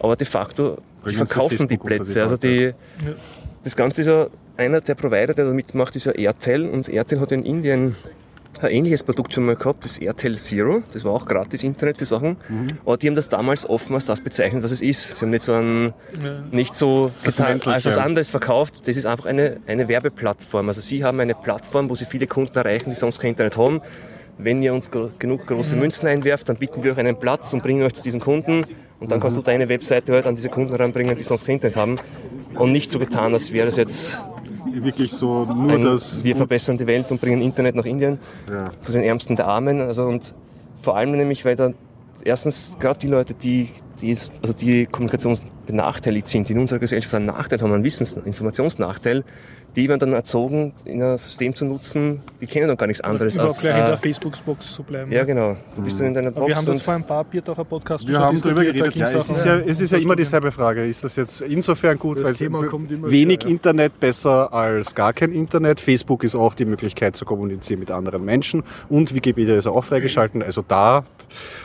aber de facto, die verkaufen die unter die Plätze. Also die, Ja. Das Ganze ist ja, einer der Provider, der da mitmacht, ist ja Airtel und Airtel hat in Indien ein ähnliches Produkt schon mal gehabt, das Airtel Zero. Das war auch gratis Internet für Sachen. Mhm. Aber die haben das damals offen als das bezeichnet, was es ist. Sie haben nicht so ein, nicht so getan, als was anderes verkauft. Das ist einfach eine, eine Werbeplattform. Also sie haben eine Plattform, wo sie viele Kunden erreichen, die sonst kein Internet haben. Wenn ihr uns genug große Münzen einwerft, dann bieten wir euch einen Platz und bringen euch zu diesen Kunden. Und dann kannst du deine Webseite halt an diese Kunden ranbringen, die sonst kein Internet haben. Und nicht so getan, als wäre das jetzt Wirklich so nur ein, das. wir verbessern die Welt und bringen Internet nach Indien Ja. zu den Ärmsten der Armen. Also und vor allem nämlich, weil da erstens gerade die Leute, die, die, ist- also die kommunikationsbenachteiligt sind, die in unserer Gesellschaft einen Nachteil haben, einen Wissens-, Informationsnachteil, die werden dann erzogen, in ein System zu nutzen, die kennen dann gar nichts anderes Überhaupt als. gleich in Äh, der Facebook-Box zu bleiben. ja, genau. Du bist dann in deiner Aber Box wir haben das vor ein paar Bierdacher Podcasts Wir schon haben darüber geredet. Ja, es ist ja, es ist ja immer dieselbe Frage. Ist das jetzt insofern gut, Das weil Thema kommt immer wenig wieder, ja. Internet besser als gar kein Internet. Facebook ist auch die Möglichkeit zu kommunizieren mit anderen Menschen und Wikipedia ist auch freigeschalten. Also da.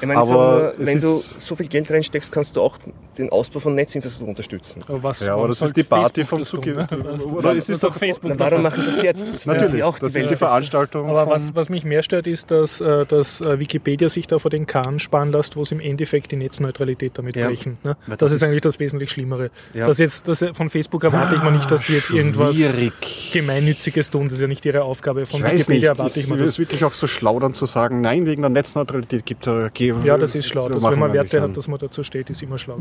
ich meine, aber es wenn du so viel Geld reinsteckst, kannst du auch den Ausbau von Netzinfrastruktur unterstützen. Aber was, Ja, aber das ist die Party Facebook vom das tun, Zuge- ne? Oder ist es doch- Facebook Na, warum machen sie es jetzt? Natürlich, auch das die ist die Veranstaltung. Aber was, was mich mehr stört, ist, dass, äh, dass äh, Wikipedia sich da vor den Kahn sparen lässt, wo sie im Endeffekt die Netzneutralität damit Ja. brechen. Ne? Das, das ist ist- eigentlich das wesentlich Schlimmere. Ja. Das jetzt, das von Facebook erwarte ich mal nicht, dass die jetzt irgendwas Schwierig. Gemeinnütziges tun. Das ist ja nicht ihre Aufgabe. Von nicht, Wikipedia das erwarte ich mal ist das. wirklich auch so schlau dann zu sagen, nein, wegen der Netzneutralität gibt es Ja, das ist schlau. Dass, wenn man Werte nicht hat, dass man dazu steht, ist immer schlau.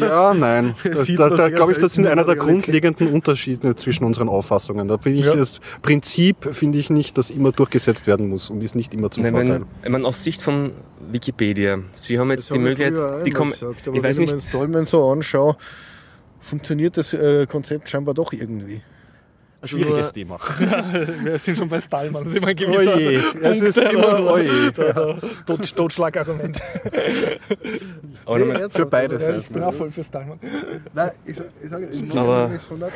Ja, nein. Da, da, da glaube ich, das sind einer der grundlegenden Unterschiede zwischen unseren Auffassungen. Da finde ich Ja. das Prinzip, finde ich nicht, dass immer durchgesetzt werden muss und ist nicht immer zum Nein, Vorteil. wenn, ich meine, aus Sicht von Wikipedia, Sie haben jetzt Das die haben Möglichkeit, die immer kommen, ich weiß wenn nicht, das Stallman so anschaue, funktioniert das äh, Konzept scheinbar doch irgendwie. Ein schwieriges Thema. Wir sind schon bei Stallmann. Das ist immer ein gewisser Oje, es ist Punkt, immer oder- oje. der- der Tot, Totschlagargument. aber nochmal- Für beide Ja, ich bin auch voll für Stallmann. Nein, ich, sag- ich sage, ich Aber-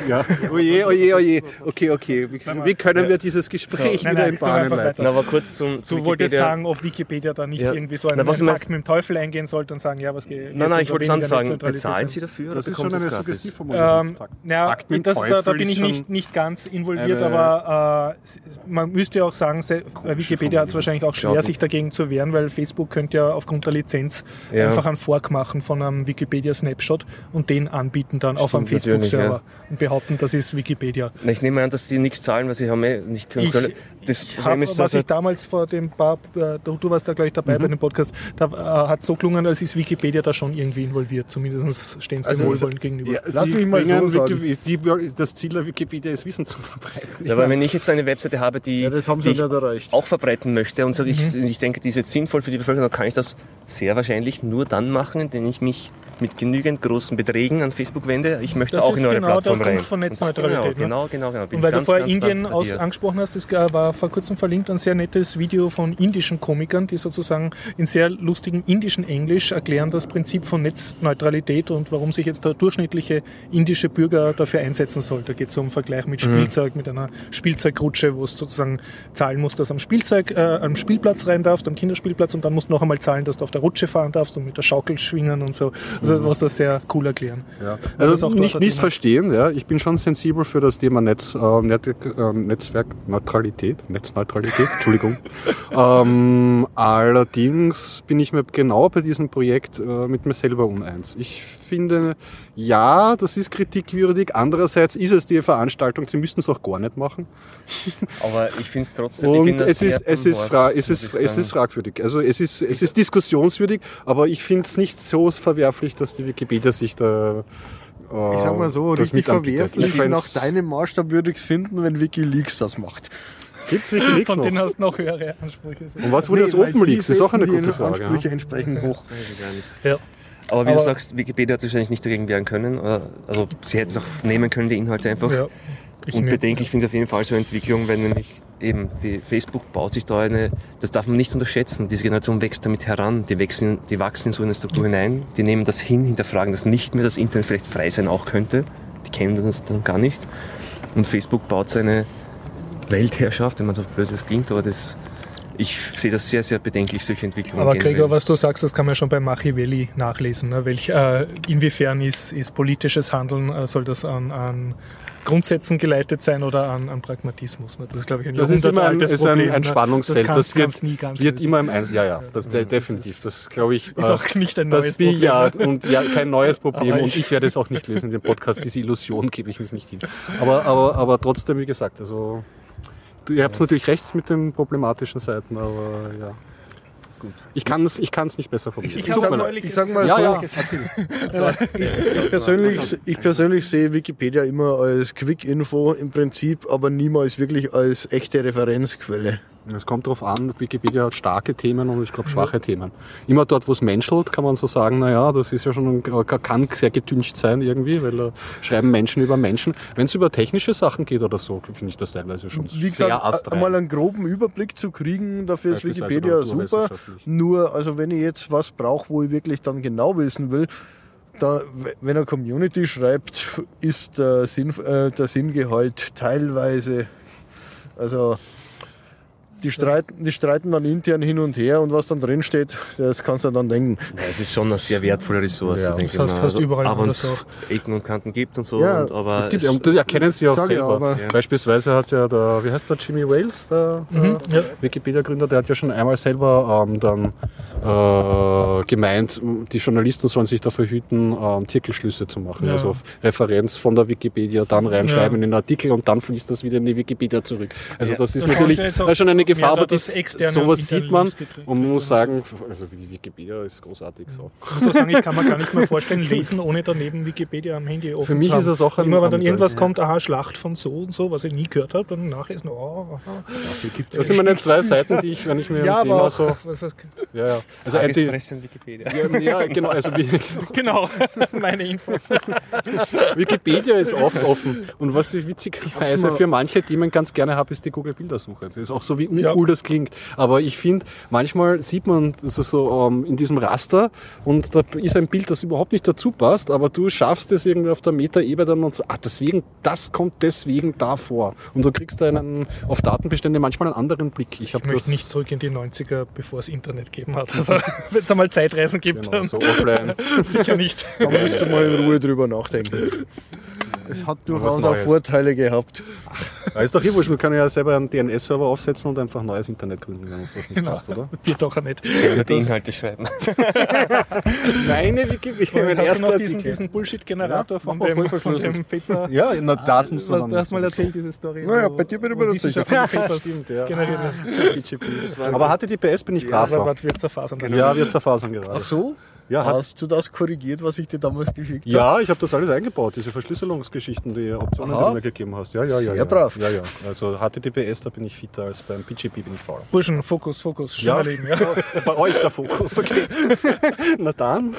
Ja, oje, oje, oje. Okay, okay. Wie, wie können wir dieses Gespräch Nein, wieder nein, in Bahnen leiten? Na, aber kurz zum, zu Du wolltest Wikipedia. sagen, ob Wikipedia da nicht Ja. irgendwie so einen, Na, was einen ich Pakt mit dem Teufel eingehen sollte und sagen, ja, was geht. Nein, nein, ich wollte es. Netzneutralität Bezahlen. Sie dafür Das ist schon eine? Suggestivformulierung. Ähm, Pakt mit das, da, da Teufel bin ich nicht, nicht ganz involviert, eine- aber äh, man müsste ja auch sagen, se- Wikipedia hat es wahrscheinlich auch schwer, sich dagegen zu wehren, weil Facebook könnte ja aufgrund der Lizenz Ja. einfach einen Fork machen von einem Wikipedia-Snapshot und den anbieten dann auf einem Stimmt Facebook-Server ja. und behaupten, das ist Wikipedia. Na, ich nehme an, dass die nichts zahlen, weil sie haben eh nicht können. Ich, das ich hab, ist, was ich damals vor dem paar, äh, du, du warst da gleich dabei Mhm. bei dem Podcast, da äh, hat so gelungen, als ist Wikipedia da schon irgendwie involviert, zumindest stehen sie Also, dem wohlwollend gegenüber. Ja, Lass mich mal so sagen. Die, das Ziel der Wikipedia ist, Wissen zu verbreiten. ja, aber wenn ich jetzt eine Webseite habe, die, Ja, das haben sie die ich erreicht. auch verbreiten möchte und sage, ich, ich denke, die ist jetzt sinnvoll für die Bevölkerung, dann kann ich das sehr wahrscheinlich nur dann machen, indem ich mich mit genügend großen Beträgen an Facebook wende. Ich möchte Das auch ist in eure genau der Plattform Punkt rein. von Und- Netzneutralität, ne? Genau, genau, genau. genau. Bin Und weil ganz, du vorher ganz, Indien ganz angesprochen hast, es war vor kurzem verlinkt ein sehr nettes Video von indischen Komikern, die sozusagen in sehr lustigem indischen Englisch erklären das Prinzip von Netzneutralität und warum sich jetzt der durchschnittliche indische Bürger dafür einsetzen soll. Da geht es um einen Vergleich mit Mhm. Spielzeug, mit einer Spielzeugrutsche, wo es sozusagen zahlen musst, dass am Spielzeug, äh, am Spielplatz rein darfst, am Kinderspielplatz und dann musst du noch einmal zahlen, dass du auf der Rutsche fahren darfst und mit der Schaukel schwingen und so. Also was das sehr cool erklären. Ja. Also auch nicht dort missverstehen, ja. ich bin schon sensibel für das Thema Netz, äh, Net, äh, Netzwerkneutralität, Netzneutralität, Entschuldigung. ähm, allerdings bin ich mir genau bei diesem Projekt äh, mit mir selber uneins. Ich finde, ja, das ist kritikwürdig. Andererseits ist es die Veranstaltung, sie müssten es auch gar nicht machen. Aber ich finde es trotzdem. Und es ist, es, ist fra es, ist, es ist fragwürdig. Also es ist, es ist diskussionswürdig, aber ich finde es nicht so verwerflich, dass die Wikipedia sich da äh, Ich sag mal so, das richtig verwerflich nach deinem Maßstab würde ich es finden, wenn Wikileaks das macht. Gibt's Wikileaks Von noch? denen hast du noch höhere Ansprüche. Und was wurde aus weil Open die Leaks? Das ist auch eine gute Frage. Ansprüche Ja. entsprechend hoch. Ja. Aber wie Aber- du sagst, Wikipedia hat sich wahrscheinlich nicht dagegen wehren können. Also sie hätten es auch nehmen können, die Inhalte einfach. Ja. Ich Und bedenklich finde ich auf jeden Fall so eine Entwicklung, wenn nämlich eben die Facebook baut sich da eine, das darf man nicht unterschätzen, diese Generation wächst damit heran, die wachsen, die wachsen in so eine Struktur hinein, die nehmen das hin, hinterfragen das nicht mehr, dass Internet vielleicht frei sein auch könnte, die kennen das dann gar nicht. Und Facebook baut seine Weltherrschaft, wenn man so blöd das klingt, aber das, ich sehe das sehr, sehr bedenklich, solche Entwicklungen. Aber generell. Gregor, was du sagst, das kann man schon bei Machiavelli nachlesen. Ne? Welch, äh, inwiefern ist, ist politisches Handeln, äh, soll das an, an Grundsätzen geleitet sein oder an, an Pragmatismus? Ne? Das ist, glaube ich, ein Das ist immer ein, jahrhundertealtes ist ein, Problem. ein ne? Spannungsfeld. Das, Das, kannst nie wird, ganz wird immer im Eins. Ja, ja, das, Ja, das definitiv. ist- Das glaube ich. Ist äh, auch nicht ein neues Problem. Ja, und ja, kein neues Problem. Aber und ich- ich werde es auch nicht lösen in dem Podcast. Diese Illusion gebe ich mich nicht hin. Aber, aber, aber trotzdem, wie gesagt, also du, ihr habt natürlich recht mit den problematischen Seiten, aber ja. Gut. Ich kann es ich kann's nicht besser formulieren. Ich Ich sag mal- mal, ich sag mal ja, so, ja, Ich persönlich, ich persönlich sehe Wikipedia immer als Quick-Info im Prinzip, aber niemals wirklich als echte Referenzquelle. Es kommt darauf an, Wikipedia hat starke Themen und ich glaube schwache Themen. Immer dort, wo es menschelt, kann man so sagen, naja, das ist ja schon, ein- kann sehr getüncht sein irgendwie, weil da schreiben Menschen über Menschen. Wenn es über technische Sachen geht oder so, finde ich das teilweise schon Wie sehr gesagt, astrein. einmal einen groben Überblick zu kriegen, dafür ist Wikipedia super. naturwissenschaftlich. Nur, also wenn ich jetzt was brauche, wo ich wirklich dann genau wissen will, da, wenn eine Community schreibt, ist der, Sinn, äh, der Sinngehalt teilweise, also die streiten, die streiten dann intern hin und her und was dann drin steht, das kannst du dann denken. Ja, es ist schon eine sehr wertvolle Ressource, Ja, denke das hast- mal. hast überall aber anders es auch. Ecken und Kanten gibt und so. Ja, und, aber Es gibt, es- und das erkennen sie auch selber. aber. Ja. Beispielsweise hat ja der, wie heißt der, Jimmy Wales, der, Mhm, ja. Wikipedia-Gründer, der hat ja schon einmal selber ähm, dann äh, gemeint, die Journalisten sollen sich dafür hüten, ähm, Zirkelschlüsse zu machen. Ja. Also auf Referenz von der Wikipedia dann reinschreiben Ja. in den Artikel und dann fließt das wieder in die Wikipedia zurück. Also Ja. das ist Das natürlich ist schon eine Gefahr, da aber das das, externe sowas sieht man und man muss sagen, also die Wikipedia ist großartig so. Ich muss sagen, ich kann mir gar nicht mehr vorstellen, lesen ohne daneben Wikipedia am Handy offen Für mich zu haben. ist das auch ein- Immer wenn dann irgendwas ja. kommt, aha, Schlacht von so und so, was ich nie gehört habe, dann nachlesen, oh, aha. Das sind meine zwei Seiten, die ich, wenn ich mir Ja, ein Thema so... was, was, Ja, ja. Also Tagespresse und Wikipedia. ja, ja, genau, also wie, genau, meine Info. Wikipedia ist oft offen. Und was ich witzigerweise für manche Themen ganz gerne habe, ist die Google-Bildersuche. Das ist auch so, wie uncool Ja. das klingt. Aber ich finde, manchmal sieht man das ist so ähm, in diesem Raster und da ist ein Bild, das überhaupt nicht dazu passt, aber du schaffst es irgendwie auf der Meta-Ebene dann und so, ah, deswegen, das kommt deswegen davor. Und du kriegst da einen, auf Datenbestände manchmal einen anderen Blick. Ich, Ich habe möchte das nicht zurück in die 90er, bevor es Internet gegeben hat. Also, wenn es einmal Zeitreisen gibt, genau, dann so offline. sicher nicht. Da ihr mal in Ruhe drüber nachdenken. Es hat durchaus auch. Vorteile gehabt. Ja, ist doch eh wurscht, man kann ja selber einen DNS-Server aufsetzen und einfach neues Internet gründen, wenn uns das nicht Genau. passt, oder? Dir doch auch nicht. Selber die Inhalte schreiben. Meine Wikipedia, mein Hast du noch diesen, diesen Bullshit-Generator Ja, von, dem, von dem Paper? Ja, na, das muss man du hast mal erzählt, diese Story. Naja, bei dir bin ich mir nicht sicher. Stimmt, ja. generiert werden. Aber HTTPS bin ich brav. zerfasern? ja, wir zerfasern gerade. Ach so? Ja, hat, Hast du das korrigiert, was ich dir damals geschickt habe? ja, ich habe das alles eingebaut, diese Verschlüsselungsgeschichten, die Optionen, die Aha. du mir gegeben hast. Ja, ja, ja. Sehr ja. brav. Ja, ja. Also HTTPS, da bin ich fitter als beim PGP bin ich fauler. Burschen, Fokus, Fokus, Ja. schön ja. Bei euch der Fokus, okay. Na dann.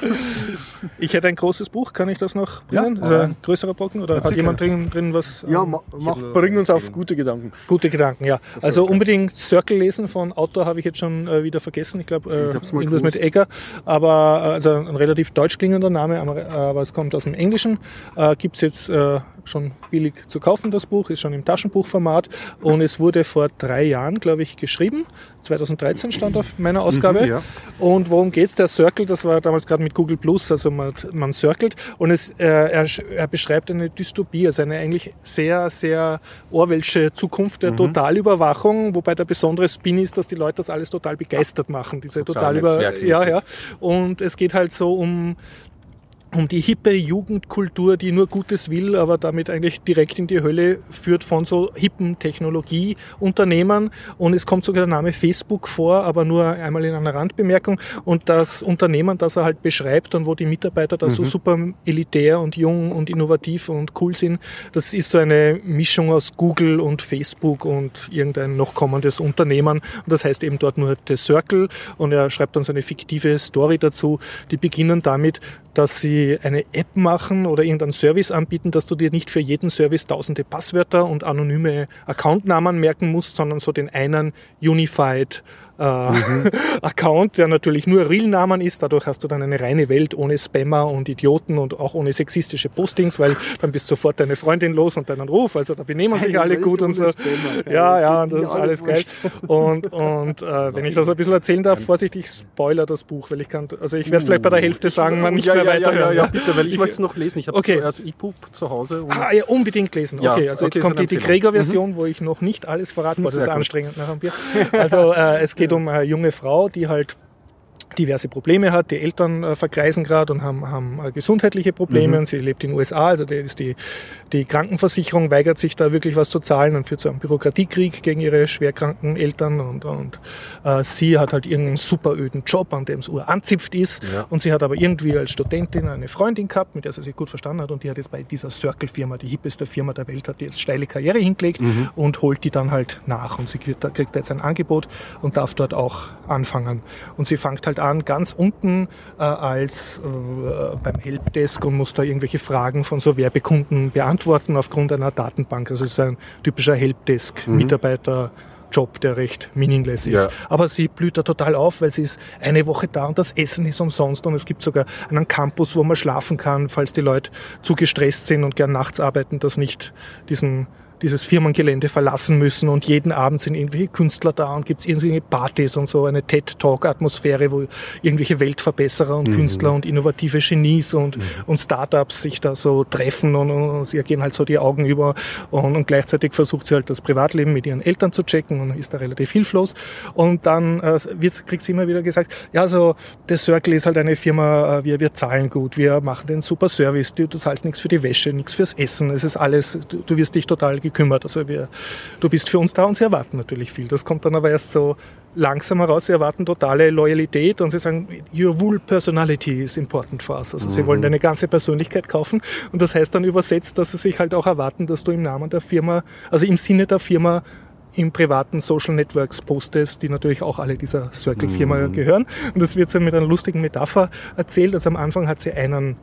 Ich hätte ein großes Buch, kann ich das noch Ja, bringen? hau also ein größerer Brocken oder hat sicher. jemand drin, drin was? Ja, ähm, ma, mach, bring uns auf gute Gedanken. Gute Gedanken, ja. Also unbedingt Circle lesen von Autor habe ich jetzt schon äh, wieder vergessen. Ich glaube, äh, irgendwas mit gewusst. Egger. Aber äh, also ein relativ deutsch klingender Name, aber, es kommt aus dem Englischen. Äh, Gibt es jetzt äh, schon billig zu kaufen, das Buch, ist schon im Taschenbuchformat und es wurde vor drei Jahren, glaube ich, geschrieben. 2013 stand auf meiner Ausgabe. Mhm, ja. Und worum geht's? Der Circle, das war damals gerade mit Google Plus, also man, man circelt und es, äh, er, er beschreibt eine Dystopie, also eine eigentlich sehr, sehr Orwellsche Zukunft Mhm. der Totalüberwachung, wobei der besondere Spin ist, dass die Leute das alles total begeistert machen, diese Soziale Totalüber... Netzwerke Ja, ja. Und es geht halt so um um die hippe Jugendkultur, die nur Gutes will, aber damit eigentlich direkt in die Hölle führt von so hippen Technologieunternehmen. Und es kommt sogar der Name Facebook vor, aber nur einmal in einer Randbemerkung. Und das Unternehmen, das er halt beschreibt und wo die Mitarbeiter da mhm. so super elitär und jung und innovativ und cool sind, das ist so eine Mischung aus Google und Facebook und irgendein noch kommendes Unternehmen. Und das heißt eben dort nur The Circle. Und er schreibt dann so eine fiktive Story dazu. Die beginnen damit, dass sie eine App machen oder irgendeinen Service anbieten, dass du dir nicht für jeden Service tausende Passwörter und anonyme Accountnamen merken musst, sondern so den einen Unified äh, mhm. Account, der natürlich nur Real-Namen ist. Dadurch hast du dann eine reine Welt ohne Spammer und Idioten und auch ohne sexistische Postings, weil dann bist du sofort deine Freundin los und deinen Ruf. Also da benehmen sich alle Welt gut und so. Spammer, ja, ja, und das ist alles geil. Und, und äh, wenn ich das ein bisschen erzählen darf, vorsichtig Spoiler das Buch, weil ich kann, also ich werde vielleicht bei der Hälfte sagen, man nicht ja, mehr ja, weiterhören. Ja, ja, ja, bitte, weil ich möchte es noch lesen. Ich habe okay. es als E-Book zu Hause. ah, ja, unbedingt lesen. Okay, also okay, jetzt kommt die, die Gregor-Version, mhm. wo ich noch nicht alles verraten, weil das ist anstrengend nach einem Bier. Also äh, es geht um eine junge Frau, Frau, die halt diverse Probleme hat. Die Eltern äh, verkreisen gerade und haben, haben äh, gesundheitliche Probleme mhm. und sie lebt in den USA. Also der ist die, die Krankenversicherung weigert sich da wirklich was zu zahlen und führt zu einem Bürokratiekrieg gegen ihre schwerkranken Eltern und, und äh, sie hat halt irgendeinen super öden Job, an dem es uranzipft ist ja. und sie hat aber irgendwie als Studentin eine Freundin gehabt, mit der sie sich gut verstanden hat und die hat jetzt bei dieser Circle-Firma, die hippeste Firma der Welt, hat die jetzt steile Karriere hingelegt mhm. und holt die dann halt nach und sie kriegt, kriegt jetzt ein Angebot und darf dort auch anfangen und sie fängt halt an ganz unten äh, als äh, beim Helpdesk und muss da irgendwelche Fragen von so Werbekunden beantworten aufgrund einer Datenbank. Also es ist ein typischer Helpdesk-Mitarbeiter. Mhm. Job, der recht meaningless ist. Ja. Aber sie blüht da total auf, weil sie ist eine Woche da und das Essen ist umsonst und es gibt sogar einen Campus, wo man schlafen kann, falls die Leute zu gestresst sind und gern nachts arbeiten, das nicht diesen dieses Firmengelände verlassen müssen und jeden Abend sind irgendwelche Künstler da und gibt es irgendwelche Partys und so eine TED-Talk-Atmosphäre, wo irgendwelche Weltverbesserer und mhm. Künstler und innovative Genies und, mhm. und Startups sich da so treffen und, und, sie gehen halt so die Augen über und, und, gleichzeitig versucht sie halt das Privatleben mit ihren Eltern zu checken und ist da relativ hilflos und dann äh, kriegt sie immer wieder gesagt, ja, so The Circle ist halt eine Firma, äh, wir, wir zahlen gut, wir machen den super Service, du, du zahlst nichts für die Wäsche, nichts fürs Essen, es ist alles, du, du wirst dich total gekümmert. Also wir, du bist für uns da und sie erwarten natürlich viel. Das kommt dann aber erst so langsam heraus. Sie erwarten totale Loyalität und sie sagen, your whole personality is important for us. Also mhm. sie wollen deine ganze Persönlichkeit kaufen und das heißt dann übersetzt, dass sie sich halt auch erwarten, dass du im Namen der Firma, also im Sinne der Firma im privaten Social Networks postest, die natürlich auch alle dieser Circle-Firma mhm. gehören. Und das wird so mit einer lustigen Metapher erzählt. Also am Anfang hat sie einen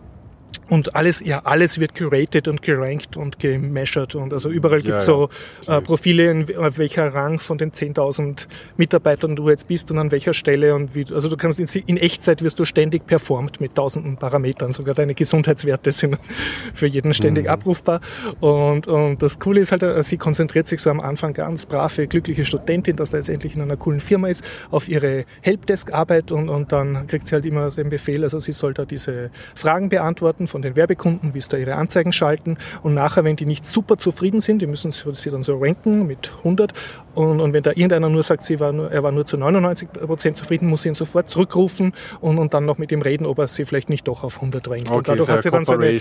und alles, ja, alles wird curated und gerankt und gemeasured. Und also überall gibt es ja, so ja. Äh, Profile, in, auf welcher Rang von den 10.000 Mitarbeitern du jetzt bist und an welcher Stelle und wie, also du kannst in, in, Echtzeit wirst du ständig performt mit tausenden Parametern, sogar deine Gesundheitswerte sind für jeden ständig mhm. abrufbar. Und, und das Coole ist halt, äh, sie konzentriert sich so am Anfang ganz brave, glückliche Studentin, dass er jetzt endlich in einer coolen Firma ist, auf ihre Helpdesk-Arbeit und, und dann kriegt sie halt immer den Befehl, also sie soll da diese Fragen beantworten von den Werbekunden, wie sie da ihre Anzeigen schalten. Und nachher, wenn die nicht super zufrieden sind, die müssen sie dann so ranken mit 100. Und, und wenn da irgendeiner nur sagt, sie war nur, er war nur zu 99 Prozent zufrieden, muss sie ihn sofort zurückrufen und, und dann noch mit ihm reden, ob er sie vielleicht nicht doch auf 100 rankt. Okay, und dadurch hat sie dann so, eine,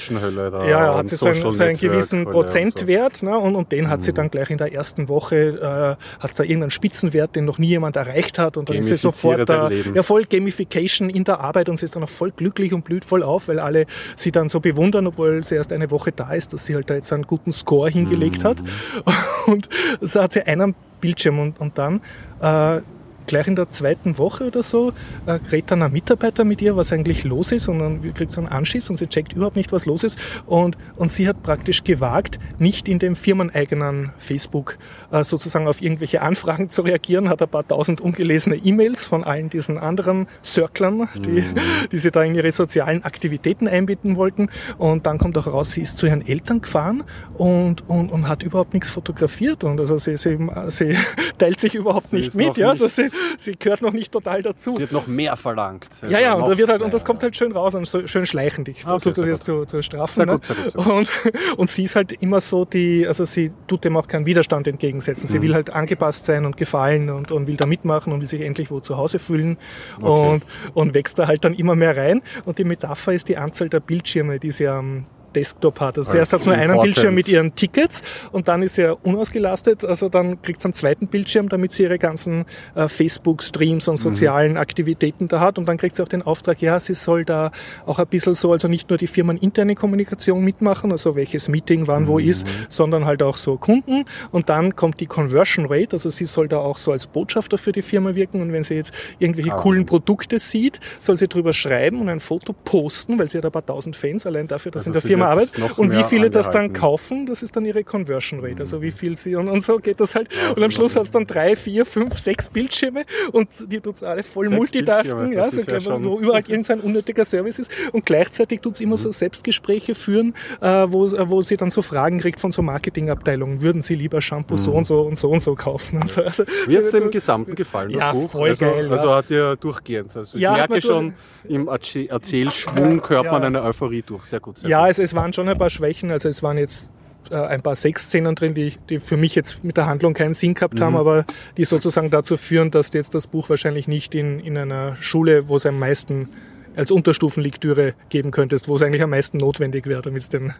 da ja, hat sie so, einen, so einen gewissen Prozentwert. So. Ne, und, und den hat sie mhm. dann gleich in der ersten Woche, äh, hat da irgendeinen Spitzenwert, den noch nie jemand erreicht hat. Und dann ist sie sofort da, ja, voll Gamification in der Arbeit und sie ist dann auch voll glücklich und blüht voll auf, weil alle sie dann so bewundern, obwohl sie erst eine Woche da ist, dass sie halt da jetzt einen guten Score hingelegt mhm. hat. Und so hat sie einen Bildschirm und, und dann. Äh, gleich in der zweiten Woche oder so äh, redet dann ein Mitarbeiter mit ihr, was eigentlich los ist und dann kriegt sie einen Anschiss und sie checkt überhaupt nicht, was los ist. Und, und sie hat praktisch gewagt, nicht in dem firmeneigenen Facebook äh, sozusagen auf irgendwelche Anfragen zu reagieren, hat ein paar tausend ungelesene E-Mails von allen diesen anderen Circlern, die, mhm. die sie da in ihre sozialen Aktivitäten einbinden wollten. Und dann kommt auch raus, sie ist zu ihren Eltern gefahren und, und, und hat überhaupt nichts fotografiert. Und also sie, sie, sie teilt sich überhaupt sie nicht mit, ja, also sie, sie gehört noch nicht total dazu. Es wird noch mehr verlangt. Ja, ja, und, da wird halt, und das kommt halt schön raus und so schön schleichend. Ich Ah, okay, versuche das sehr jetzt zu, zu straffen. Sehr ne? gut, sehr gut, sehr gut. Und, und sie ist halt immer so die, also sie tut dem auch keinen Widerstand entgegensetzen. Mhm. Sie will halt angepasst sein und gefallen und, und will da mitmachen und will sich endlich wo zu Hause fühlen Okay. und, und wächst da halt dann immer mehr rein. Und die Metapher ist die Anzahl der Bildschirme, die sie am Desktop hat. Also zuerst hat sie nur einen. Bildschirm mit ihren Tickets und dann ist sie ja unausgelastet. Also dann kriegt sie einen zweiten Bildschirm, damit sie ihre ganzen äh, Facebook-Streams und sozialen Aktivitäten da hat. Und dann kriegt sie auch den Auftrag, ja, sie soll da auch ein bisschen so, also nicht nur die firmeninterne Kommunikation mitmachen, also welches Meeting wann wo ist, sondern halt auch so Kunden. Und dann kommt die Conversion Rate, also sie soll da auch so als Botschafter für die Firma wirken. Und wenn sie jetzt irgendwelche Ah. coolen Produkte sieht, soll sie drüber schreiben und ein Foto posten, weil sie hat ein paar tausend Fans allein dafür, dass Also sie in der Firma noch Und wie viele das dann kaufen, das ist dann ihre Conversion Rate. Also wie viel sie und, und so geht das halt. Und am Schluss hat es dann drei, vier, fünf, sechs Bildschirme und die tut alle voll Sechs Multitasking, Bildschirme, ja, so ist ja schon- wo überall irgendein unnötiger Service ist. Und gleichzeitig tut sie immer Mhm. so Selbstgespräche führen, äh, wo, wo sie dann so Fragen kriegt von so Marketingabteilungen. Würden sie lieber Shampoo so Mhm. und so und so und so kaufen? Und so. Also, Wie hat es so- dem Gesamten gefallen, das Ja, Buch? voll also, geil, ja. also hat dir durchgehend. Also Ja, ich merke mir schon, im Erzähl Erzählschwung hört Ja. man eine Euphorie durch. Sehr gut. Sehr Ja, gut. es, es waren schon ein paar Schwächen. Also es waren jetzt äh, ein paar Sexszenen drin, die, die für mich jetzt mit der Handlung keinen Sinn gehabt Mhm. haben, aber die sozusagen dazu führen, dass du jetzt das Buch wahrscheinlich nicht in, in einer Schule, wo es am meisten als Unterstufenlektüre geben könntest, wo es eigentlich am meisten notwendig wäre, damit es den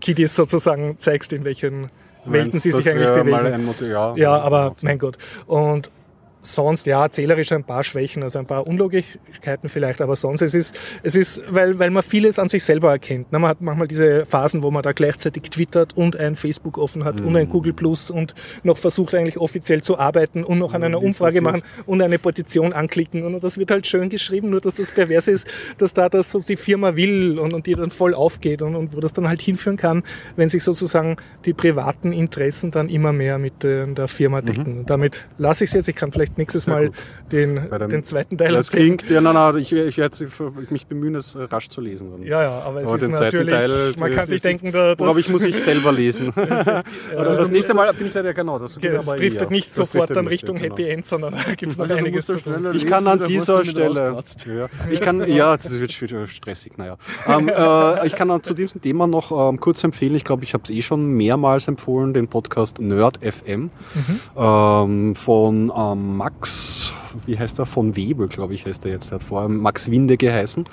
Kiddies sozusagen zeigst, in welchen Du Welten meinst, sie sich eigentlich bewegen. Motiv, ja, Ja, aber mein Gott. Und sonst, ja, erzählerisch ein paar Schwächen, also ein paar Unlogigkeiten vielleicht, aber sonst, es ist, es ist weil, weil man vieles an sich selber erkennt. Man hat manchmal diese Phasen, wo man da gleichzeitig twittert und ein Facebook offen hat und Mhm. ein Google Plus und noch versucht eigentlich offiziell zu arbeiten und noch an einer wie Umfrage machen und eine Petition anklicken und das wird halt schön geschrieben, nur dass das perverse ist, dass da das so die Firma will und, und die dann voll aufgeht und, und wo das dann halt hinführen kann, wenn sich sozusagen die privaten Interessen dann immer mehr mit äh, der Firma decken. Und damit lasse ich es jetzt. Ich kann vielleicht nächstes Mhm. Sehr Mal gut. den, dem- den zweiten Teil Das erzählen. klingt, ja, nein, nein, ich, ich werde mich bemühen, es äh, rasch zu lesen. Dann. Ja, ja, aber es Aber ist den zweiten natürlich, Teil, man kann das- sich denken, da, das, Worauf ich muss ich selber lesen. Oder das nächste Mal bin ich ja genau. Das, Okay, das aber driftet eher. nicht Das sofort dann nicht, Richtung ja, genau. Happy End, sondern da gibt es noch Also einiges zu da tun. Ich kann an es dieser Stelle, ja, ich kann, ja, das wird stressig, naja. Ähm, äh, ich kann zu diesem Thema noch ähm, kurz empfehlen, ich glaube, ich habe es eh schon mehrmals empfohlen, den Podcast Nerd FM ähm, von ähm, Max, wie heißt er, von Webel, glaube ich, heißt er jetzt, der hat vorher Max Winde geheißen.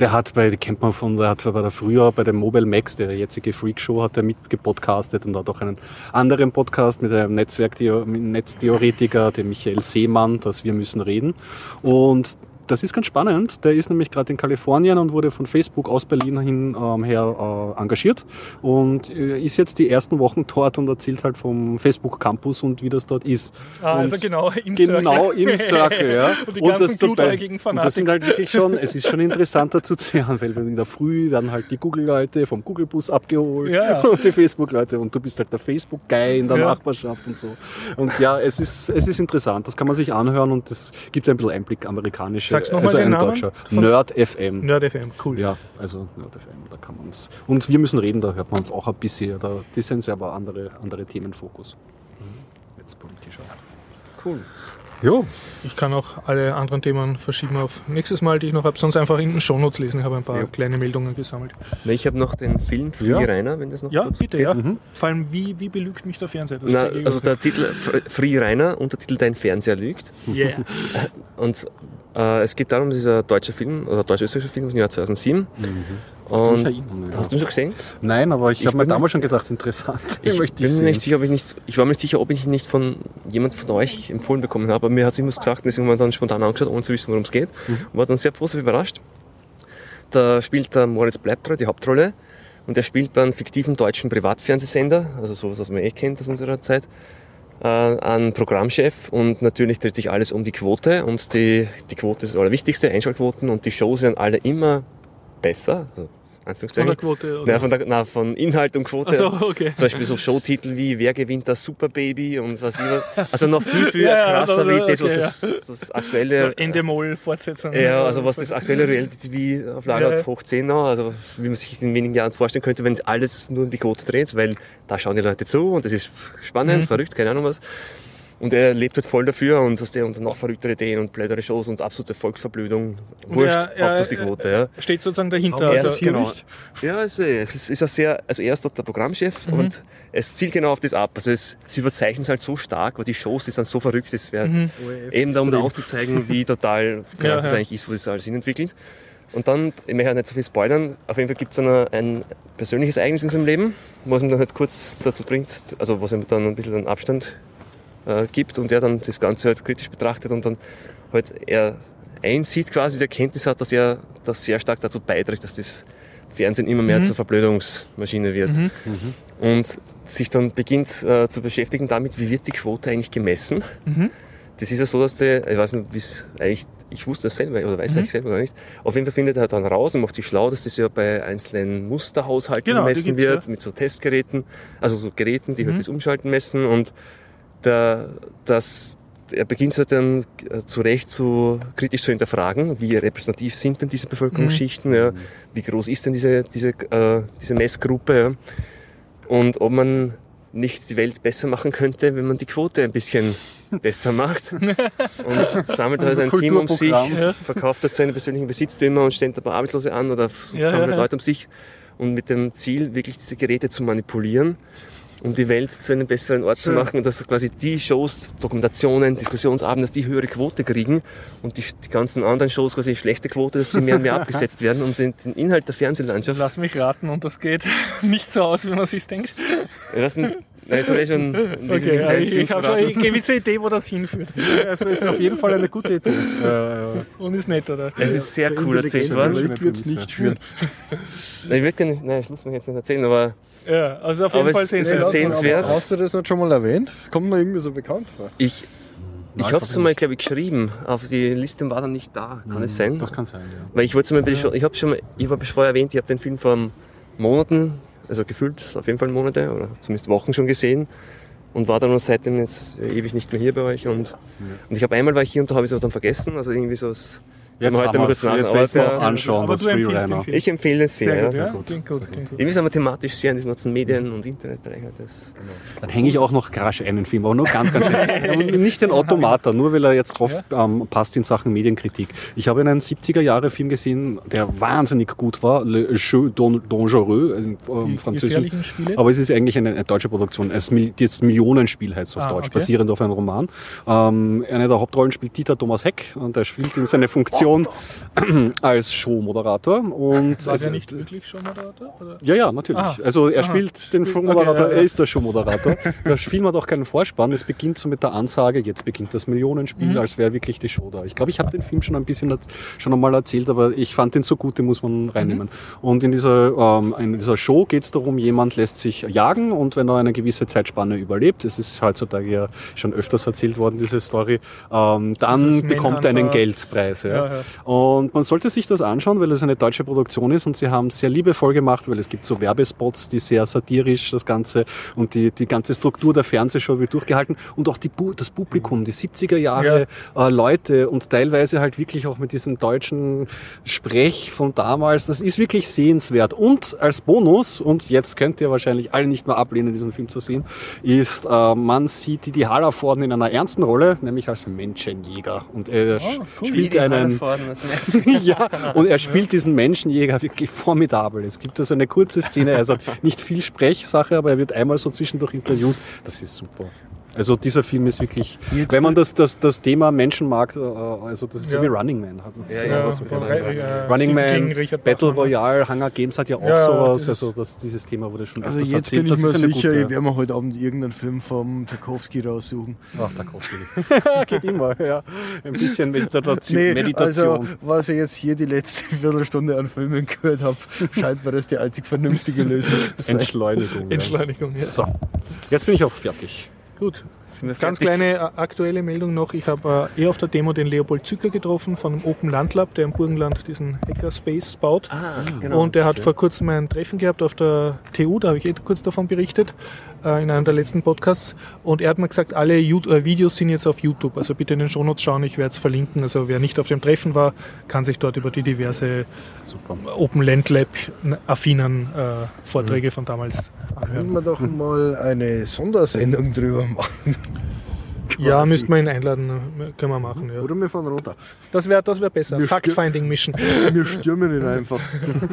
Der hat bei, kennt man von, der hat bei der früher bei dem Mobile Max, der jetzige Freak Show, hat er mitgepodcastet und hat auch einen anderen Podcast mit einem Netzwerk, Netztheoretiker, dem Michael Seemann, das Wir müssen reden. Und das ist ganz spannend. Der ist nämlich gerade in Kalifornien und wurde von Facebook aus Berlin hin ähm, her äh, engagiert und äh, ist jetzt die ersten Wochen dort und erzählt halt vom Facebook Campus und wie das dort ist. Ah, und also genau im Genau Circle. im Circle, ja. Und die ganzen glutäugigen und das sind halt wirklich schon, es ist schon interessant dazu zu hören, weil in der Früh werden halt die Google-Leute vom Google-Bus abgeholt ja. und die Facebook-Leute und du bist halt der Facebook-Guy in der Ja. Nachbarschaft und so. Und ja, es ist, es ist interessant, das kann man sich anhören und das gibt ein bisschen Einblick amerikanische, Sag's noch mal also den ein Namen deutscher. von- Nerd FM. Nerd FM, cool. Ja, also Nerd FM, da kann man es. Und wir müssen reden, da hört man uns auch ein bisschen, da, die sind aber andere, andere Themenfokus. Jetzt politischer. Cool. Jo, Ich kann auch alle anderen Themen verschieben auf nächstes Mal, die ich noch habe. Sonst einfach in den Shownotes lesen. Ich habe ein paar Ja. kleine Meldungen gesammelt. Na, ich habe noch den Film Free Ja. Rainer, wenn das noch Ja, kurz bitte, geht. ja. Mhm. Vor allem, wie, wie belügt mich der Fernseher? Das Na, ich also der Titel Fr- Free Rainer, Untertitel Dein Fernseher lügt. Yeah. Und es geht darum, dieser deutsche Film, oder deutsch-österreichische Film aus dem Jahr 2007. Und Und ich hast du ihn schon gesehen? Nein, aber ich, Ich habe mir damals schon gedacht, interessant. Ich möchte bin mir nicht sicher, ob ich nicht, ich war mir nicht sicher, ob ich ihn nicht von jemand von euch empfohlen bekommen habe, aber mir hat irgendwas gesagt und deswegen haben wir dann spontan angeschaut, ohne zu wissen, worum es geht. Mhm. Und war dann sehr positiv überrascht. Da spielt der Moritz Bleibtreu die Hauptrolle und er spielt bei einem fiktiven deutschen Privatfernsehsender, also sowas, was man eh kennt aus unserer Zeit, äh, einen Programmchef und natürlich dreht sich alles um die Quote und die, die Quote ist das Allerwichtigste, Einschaltquoten und die Shows werden alle immer besser, also Von der Quote. Nein, von, der, nein, von Inhalt und Quote. Achso, okay. Zum Beispiel so Showtitel wie Wer gewinnt das Superbaby und was immer. Also noch viel, viel Ja, ja, krasser da- wie das, was okay, das, das So aktuelle. Endemol-Fortsetzung. ja, also was das aktuelle Reality TV auf Lager Ja. hat, hoch 10 noch, also wie man sich das in wenigen Jahren vorstellen könnte, wenn alles nur um die Quote dreht, weil da schauen die Leute zu und das ist spannend, Mhm. verrückt, keine Ahnung was. Und er lebt halt voll dafür und, das und noch verrücktere Ideen und blödere Shows und absolute Volksverblödung. Wurscht, er- er- Hauptsache die Quote. Ja. Steht sozusagen dahinter. Er Also, ist, genau. Ja, also, es ist, ist ein sehr, also er ist dort der Programmchef Mhm. und es zielt genau auf das ab. Also es, sie überzeichnen es halt so stark, weil die Shows, die sind so verrückt, es wird eben da, um da aufzuzeigen, wie total Mhm. Ja, das ja. eigentlich ist, wo das alles hin entwickelt. Und dann, ich möchte ja nicht so viel spoilern, auf jeden Fall gibt es dann ein persönliches Ereignis in seinem Leben, was ihn dann halt kurz dazu bringt, also was ihm dann ein bisschen einen Abstand äh, gibt und er dann das Ganze halt kritisch betrachtet und dann halt er einsieht quasi, die Erkenntnis hat, dass er das sehr stark dazu beiträgt, dass das Fernsehen immer mehr zur Verblödungsmaschine wird. Und sich dann beginnt äh, zu beschäftigen damit, wie wird die Quote eigentlich gemessen. Das ist ja so, dass der, ich weiß nicht, wie es eigentlich, ich wusste das selber, oder weiß Mhm. eigentlich selber gar nicht. Auf jeden Fall findet er dann raus und macht sich schlau, dass das ja bei einzelnen Musterhaushalten Genau, gemessen wird, ja. mit so Testgeräten, also so Geräten, die Mhm. halt das Umschalten messen und der, das, er beginnt halt dann äh, zu Recht zu kritisch zu hinterfragen, wie repräsentativ sind denn diese Bevölkerungsschichten, ja, wie groß ist denn diese, diese, äh, diese Messgruppe ja, und ob man nicht die Welt besser machen könnte, wenn man die Quote ein bisschen besser macht. Und sammelt halt ein Team um sich, verkauft halt seine persönlichen Besitztümer und stellt ein paar Arbeitslose an oder Ja, sammelt ja, ja. Leute um sich und mit dem Ziel, wirklich diese Geräte zu manipulieren, um die Welt zu einem besseren Ort zu Schön. machen und dass quasi die Shows, Dokumentationen, Diskussionsabende, dass die höhere Quote kriegen und die, die ganzen anderen Shows quasi schlechte Quote, dass sie mehr und mehr abgesetzt werden, um den, den Inhalt der Fernsehlandschaft Lass mich raten und das geht nicht so aus, wie man sich denkt. Ich weiß nicht, nein, das habe ich schon ein Okay, ja, ich, ich habe schon eine gewisse Idee, wo das hinführt. Also ist auf jeden Fall eine gute Idee. Äh, Und ist nett, oder? Es ist sehr cool erzählt worden. Welt wird es nicht führen. Nein, Ich würde gerne, nein, ich muss mir jetzt nicht erzählen, aber Ja, also auf jeden Aber Fall es- sehen es Sie ist sehenswert. Hast du das nicht schon mal erwähnt? Kommt mir irgendwie so bekannt vor. ich, ich habe es mal, glaube ich, geschrieben, aber die Liste war dann nicht da. Kann es sein? das kann sein, ja. Weil ich wollte zum Beispiel schon, ich habe schon mal, ich habe vorher erwähnt, ich habe den Film vor Monaten, also gefühlt auf jeden Fall Monate oder zumindest Wochen schon gesehen und war dann noch seitdem jetzt ewig nicht mehr hier bei euch und, und ich habe einmal war ich hier und da habe ich es aber dann vergessen, also irgendwie so das wir heute haben mal wir's. kurz nach- jetzt werden wir der- auch anschauen, Aber das. Film. Ich empfehle es sehr, Sehr gut, ja. ja? gut, Klingt gut, klingt gut. Irgendwie sind wir thematisch sehr in diesem ganzen Medien- und Internetbereich. Das Dann hänge ich auch noch rasch einen Film, aber nur ganz, ganz schnell. Nicht den Automata, nur weil er jetzt drauf ähm, passt in Sachen Medienkritik. Ich habe einen 70er-Jahre-Film gesehen, der wahnsinnig gut war, Le Jeu don- dangereux, also im ähm, Die französischen. Aber es ist eigentlich eine, eine deutsche Produktion. Es jetzt Millionenspiel heißt es auf Ah, Deutsch, okay. basierend auf einem Roman. Ähm, eine der Hauptrollen spielt Dieter Thomas Heck und er spielt in seine Funktion als Showmoderator. Und War der nicht wirklich schon Moderator? Oder? ja, ja, natürlich. Ah. Also er Aha. spielt den Showmoderator, Okay, ja, ja. er ist der Showmoderator. Der Film hat auch keinen Vorspann. Es beginnt so mit der Ansage, jetzt beginnt das Millionenspiel, Mhm. als wäre wirklich die Show da. Ich glaube, ich habe den Film schon ein bisschen schon einmal erzählt, aber ich fand den so gut, den muss man reinnehmen. Mhm. Und in dieser, ähm, in dieser Show geht es darum, jemand lässt sich jagen und wenn er eine gewisse Zeitspanne überlebt, es ist heutzutage ja schon öfters erzählt worden, diese Story, ähm, dann bekommt er einen. Geldpreis. Ja. Ja, ja. Und man sollte sich das anschauen, weil es eine deutsche Produktion ist und sie haben sehr liebevoll gemacht, weil es gibt so Werbespots, die sehr satirisch das Ganze und die, die ganze Struktur der Fernsehshow wird durchgehalten und auch die, das Publikum, die 70er Jahre äh, Leute und teilweise halt wirklich auch mit diesem deutschen Sprech von damals, das ist wirklich sehenswert. Und als Bonus, und jetzt könnt ihr wahrscheinlich alle nicht mehr ablehnen, diesen Film zu sehen, ist, äh, man sieht die, die Hallervorden in einer ernsten Rolle, nämlich als Menschenjäger. Und er cool. spielt einen, ja, und er spielt diesen Menschenjäger wirklich formidabel. Es gibt also eine kurze Szene, also nicht viel Sprechsache, aber er wird einmal so zwischendurch interviewt. Das ist super. Also dieser Film ist wirklich, wenn man das, das, das Thema Menschen mag, äh, also das ist Ja. so wie Running Man. Hat uns Ja, so ja. Re- ja, Running Stephen Man, King, Battle Bachmann. Royale, Hunger Games hat ja auch Ja, sowas. Also das, dieses Thema wurde schon Also öfters jetzt erzählt. bin ich Das mir sicher, gute- ich werde mir heute Abend irgendeinen Film vom Tarkovsky raussuchen. Ach, kommt Geht immer, ja. Ein bisschen Meditation. Nee, Meditation. also was ich jetzt hier die letzte Viertelstunde an Filmen gehört habe, scheint mir das die einzig vernünftige Lösung zu sein. Entschleunigung. ja. Entschleunigung, ja. So, jetzt bin ich auch fertig. Gut. Ganz kleine äh, aktuelle Meldung noch. Ich habe äh, eh auf der Demo den Leopold Zücker getroffen von dem Open Landlab, der im Burgenland diesen Hackerspace baut. Ah, genau. Und der hat vor kurzem ein Treffen gehabt auf der TU, da habe ich eh kurz davon berichtet, äh, in einem der letzten Podcasts. Und er hat mir gesagt, alle Ju- äh, Videos sind jetzt auf YouTube. Also bitte in den Shownotes schauen, ich werde es verlinken. Also wer nicht auf dem Treffen war, kann sich dort über die diverse Super. Open Land Lab affinen äh, Vorträge von damals Können anhören. wir doch mal eine Sondersendung drüber machen. Ja, müssten wir ihn einladen. Können wir machen. Ja. Oder wir fahren runter. Das wäre das wär besser. Fact-Finding-Mission. Wir stürmen ihn einfach.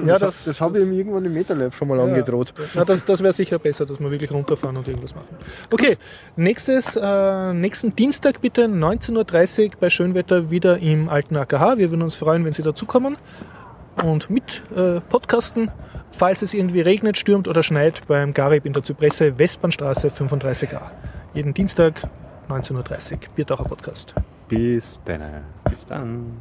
Ja, das das- das habe ich ihm irgendwann im MetaLab schon mal angedroht. Ja, das das wäre sicher besser, dass wir wirklich runterfahren und irgendwas machen. Okay, nächstes, äh, nächsten Dienstag bitte 19.30 Uhr bei Schönwetter wieder im alten AKH. Wir würden uns freuen, wenn Sie dazukommen und mit äh, podcasten. Falls es irgendwie regnet, stürmt oder schneit beim Garib in der Zypresse, Westbahnstraße 35a. Jeden Dienstag 19.30 Uhr, Biertaucher Podcast. Bis dann. Bis dann.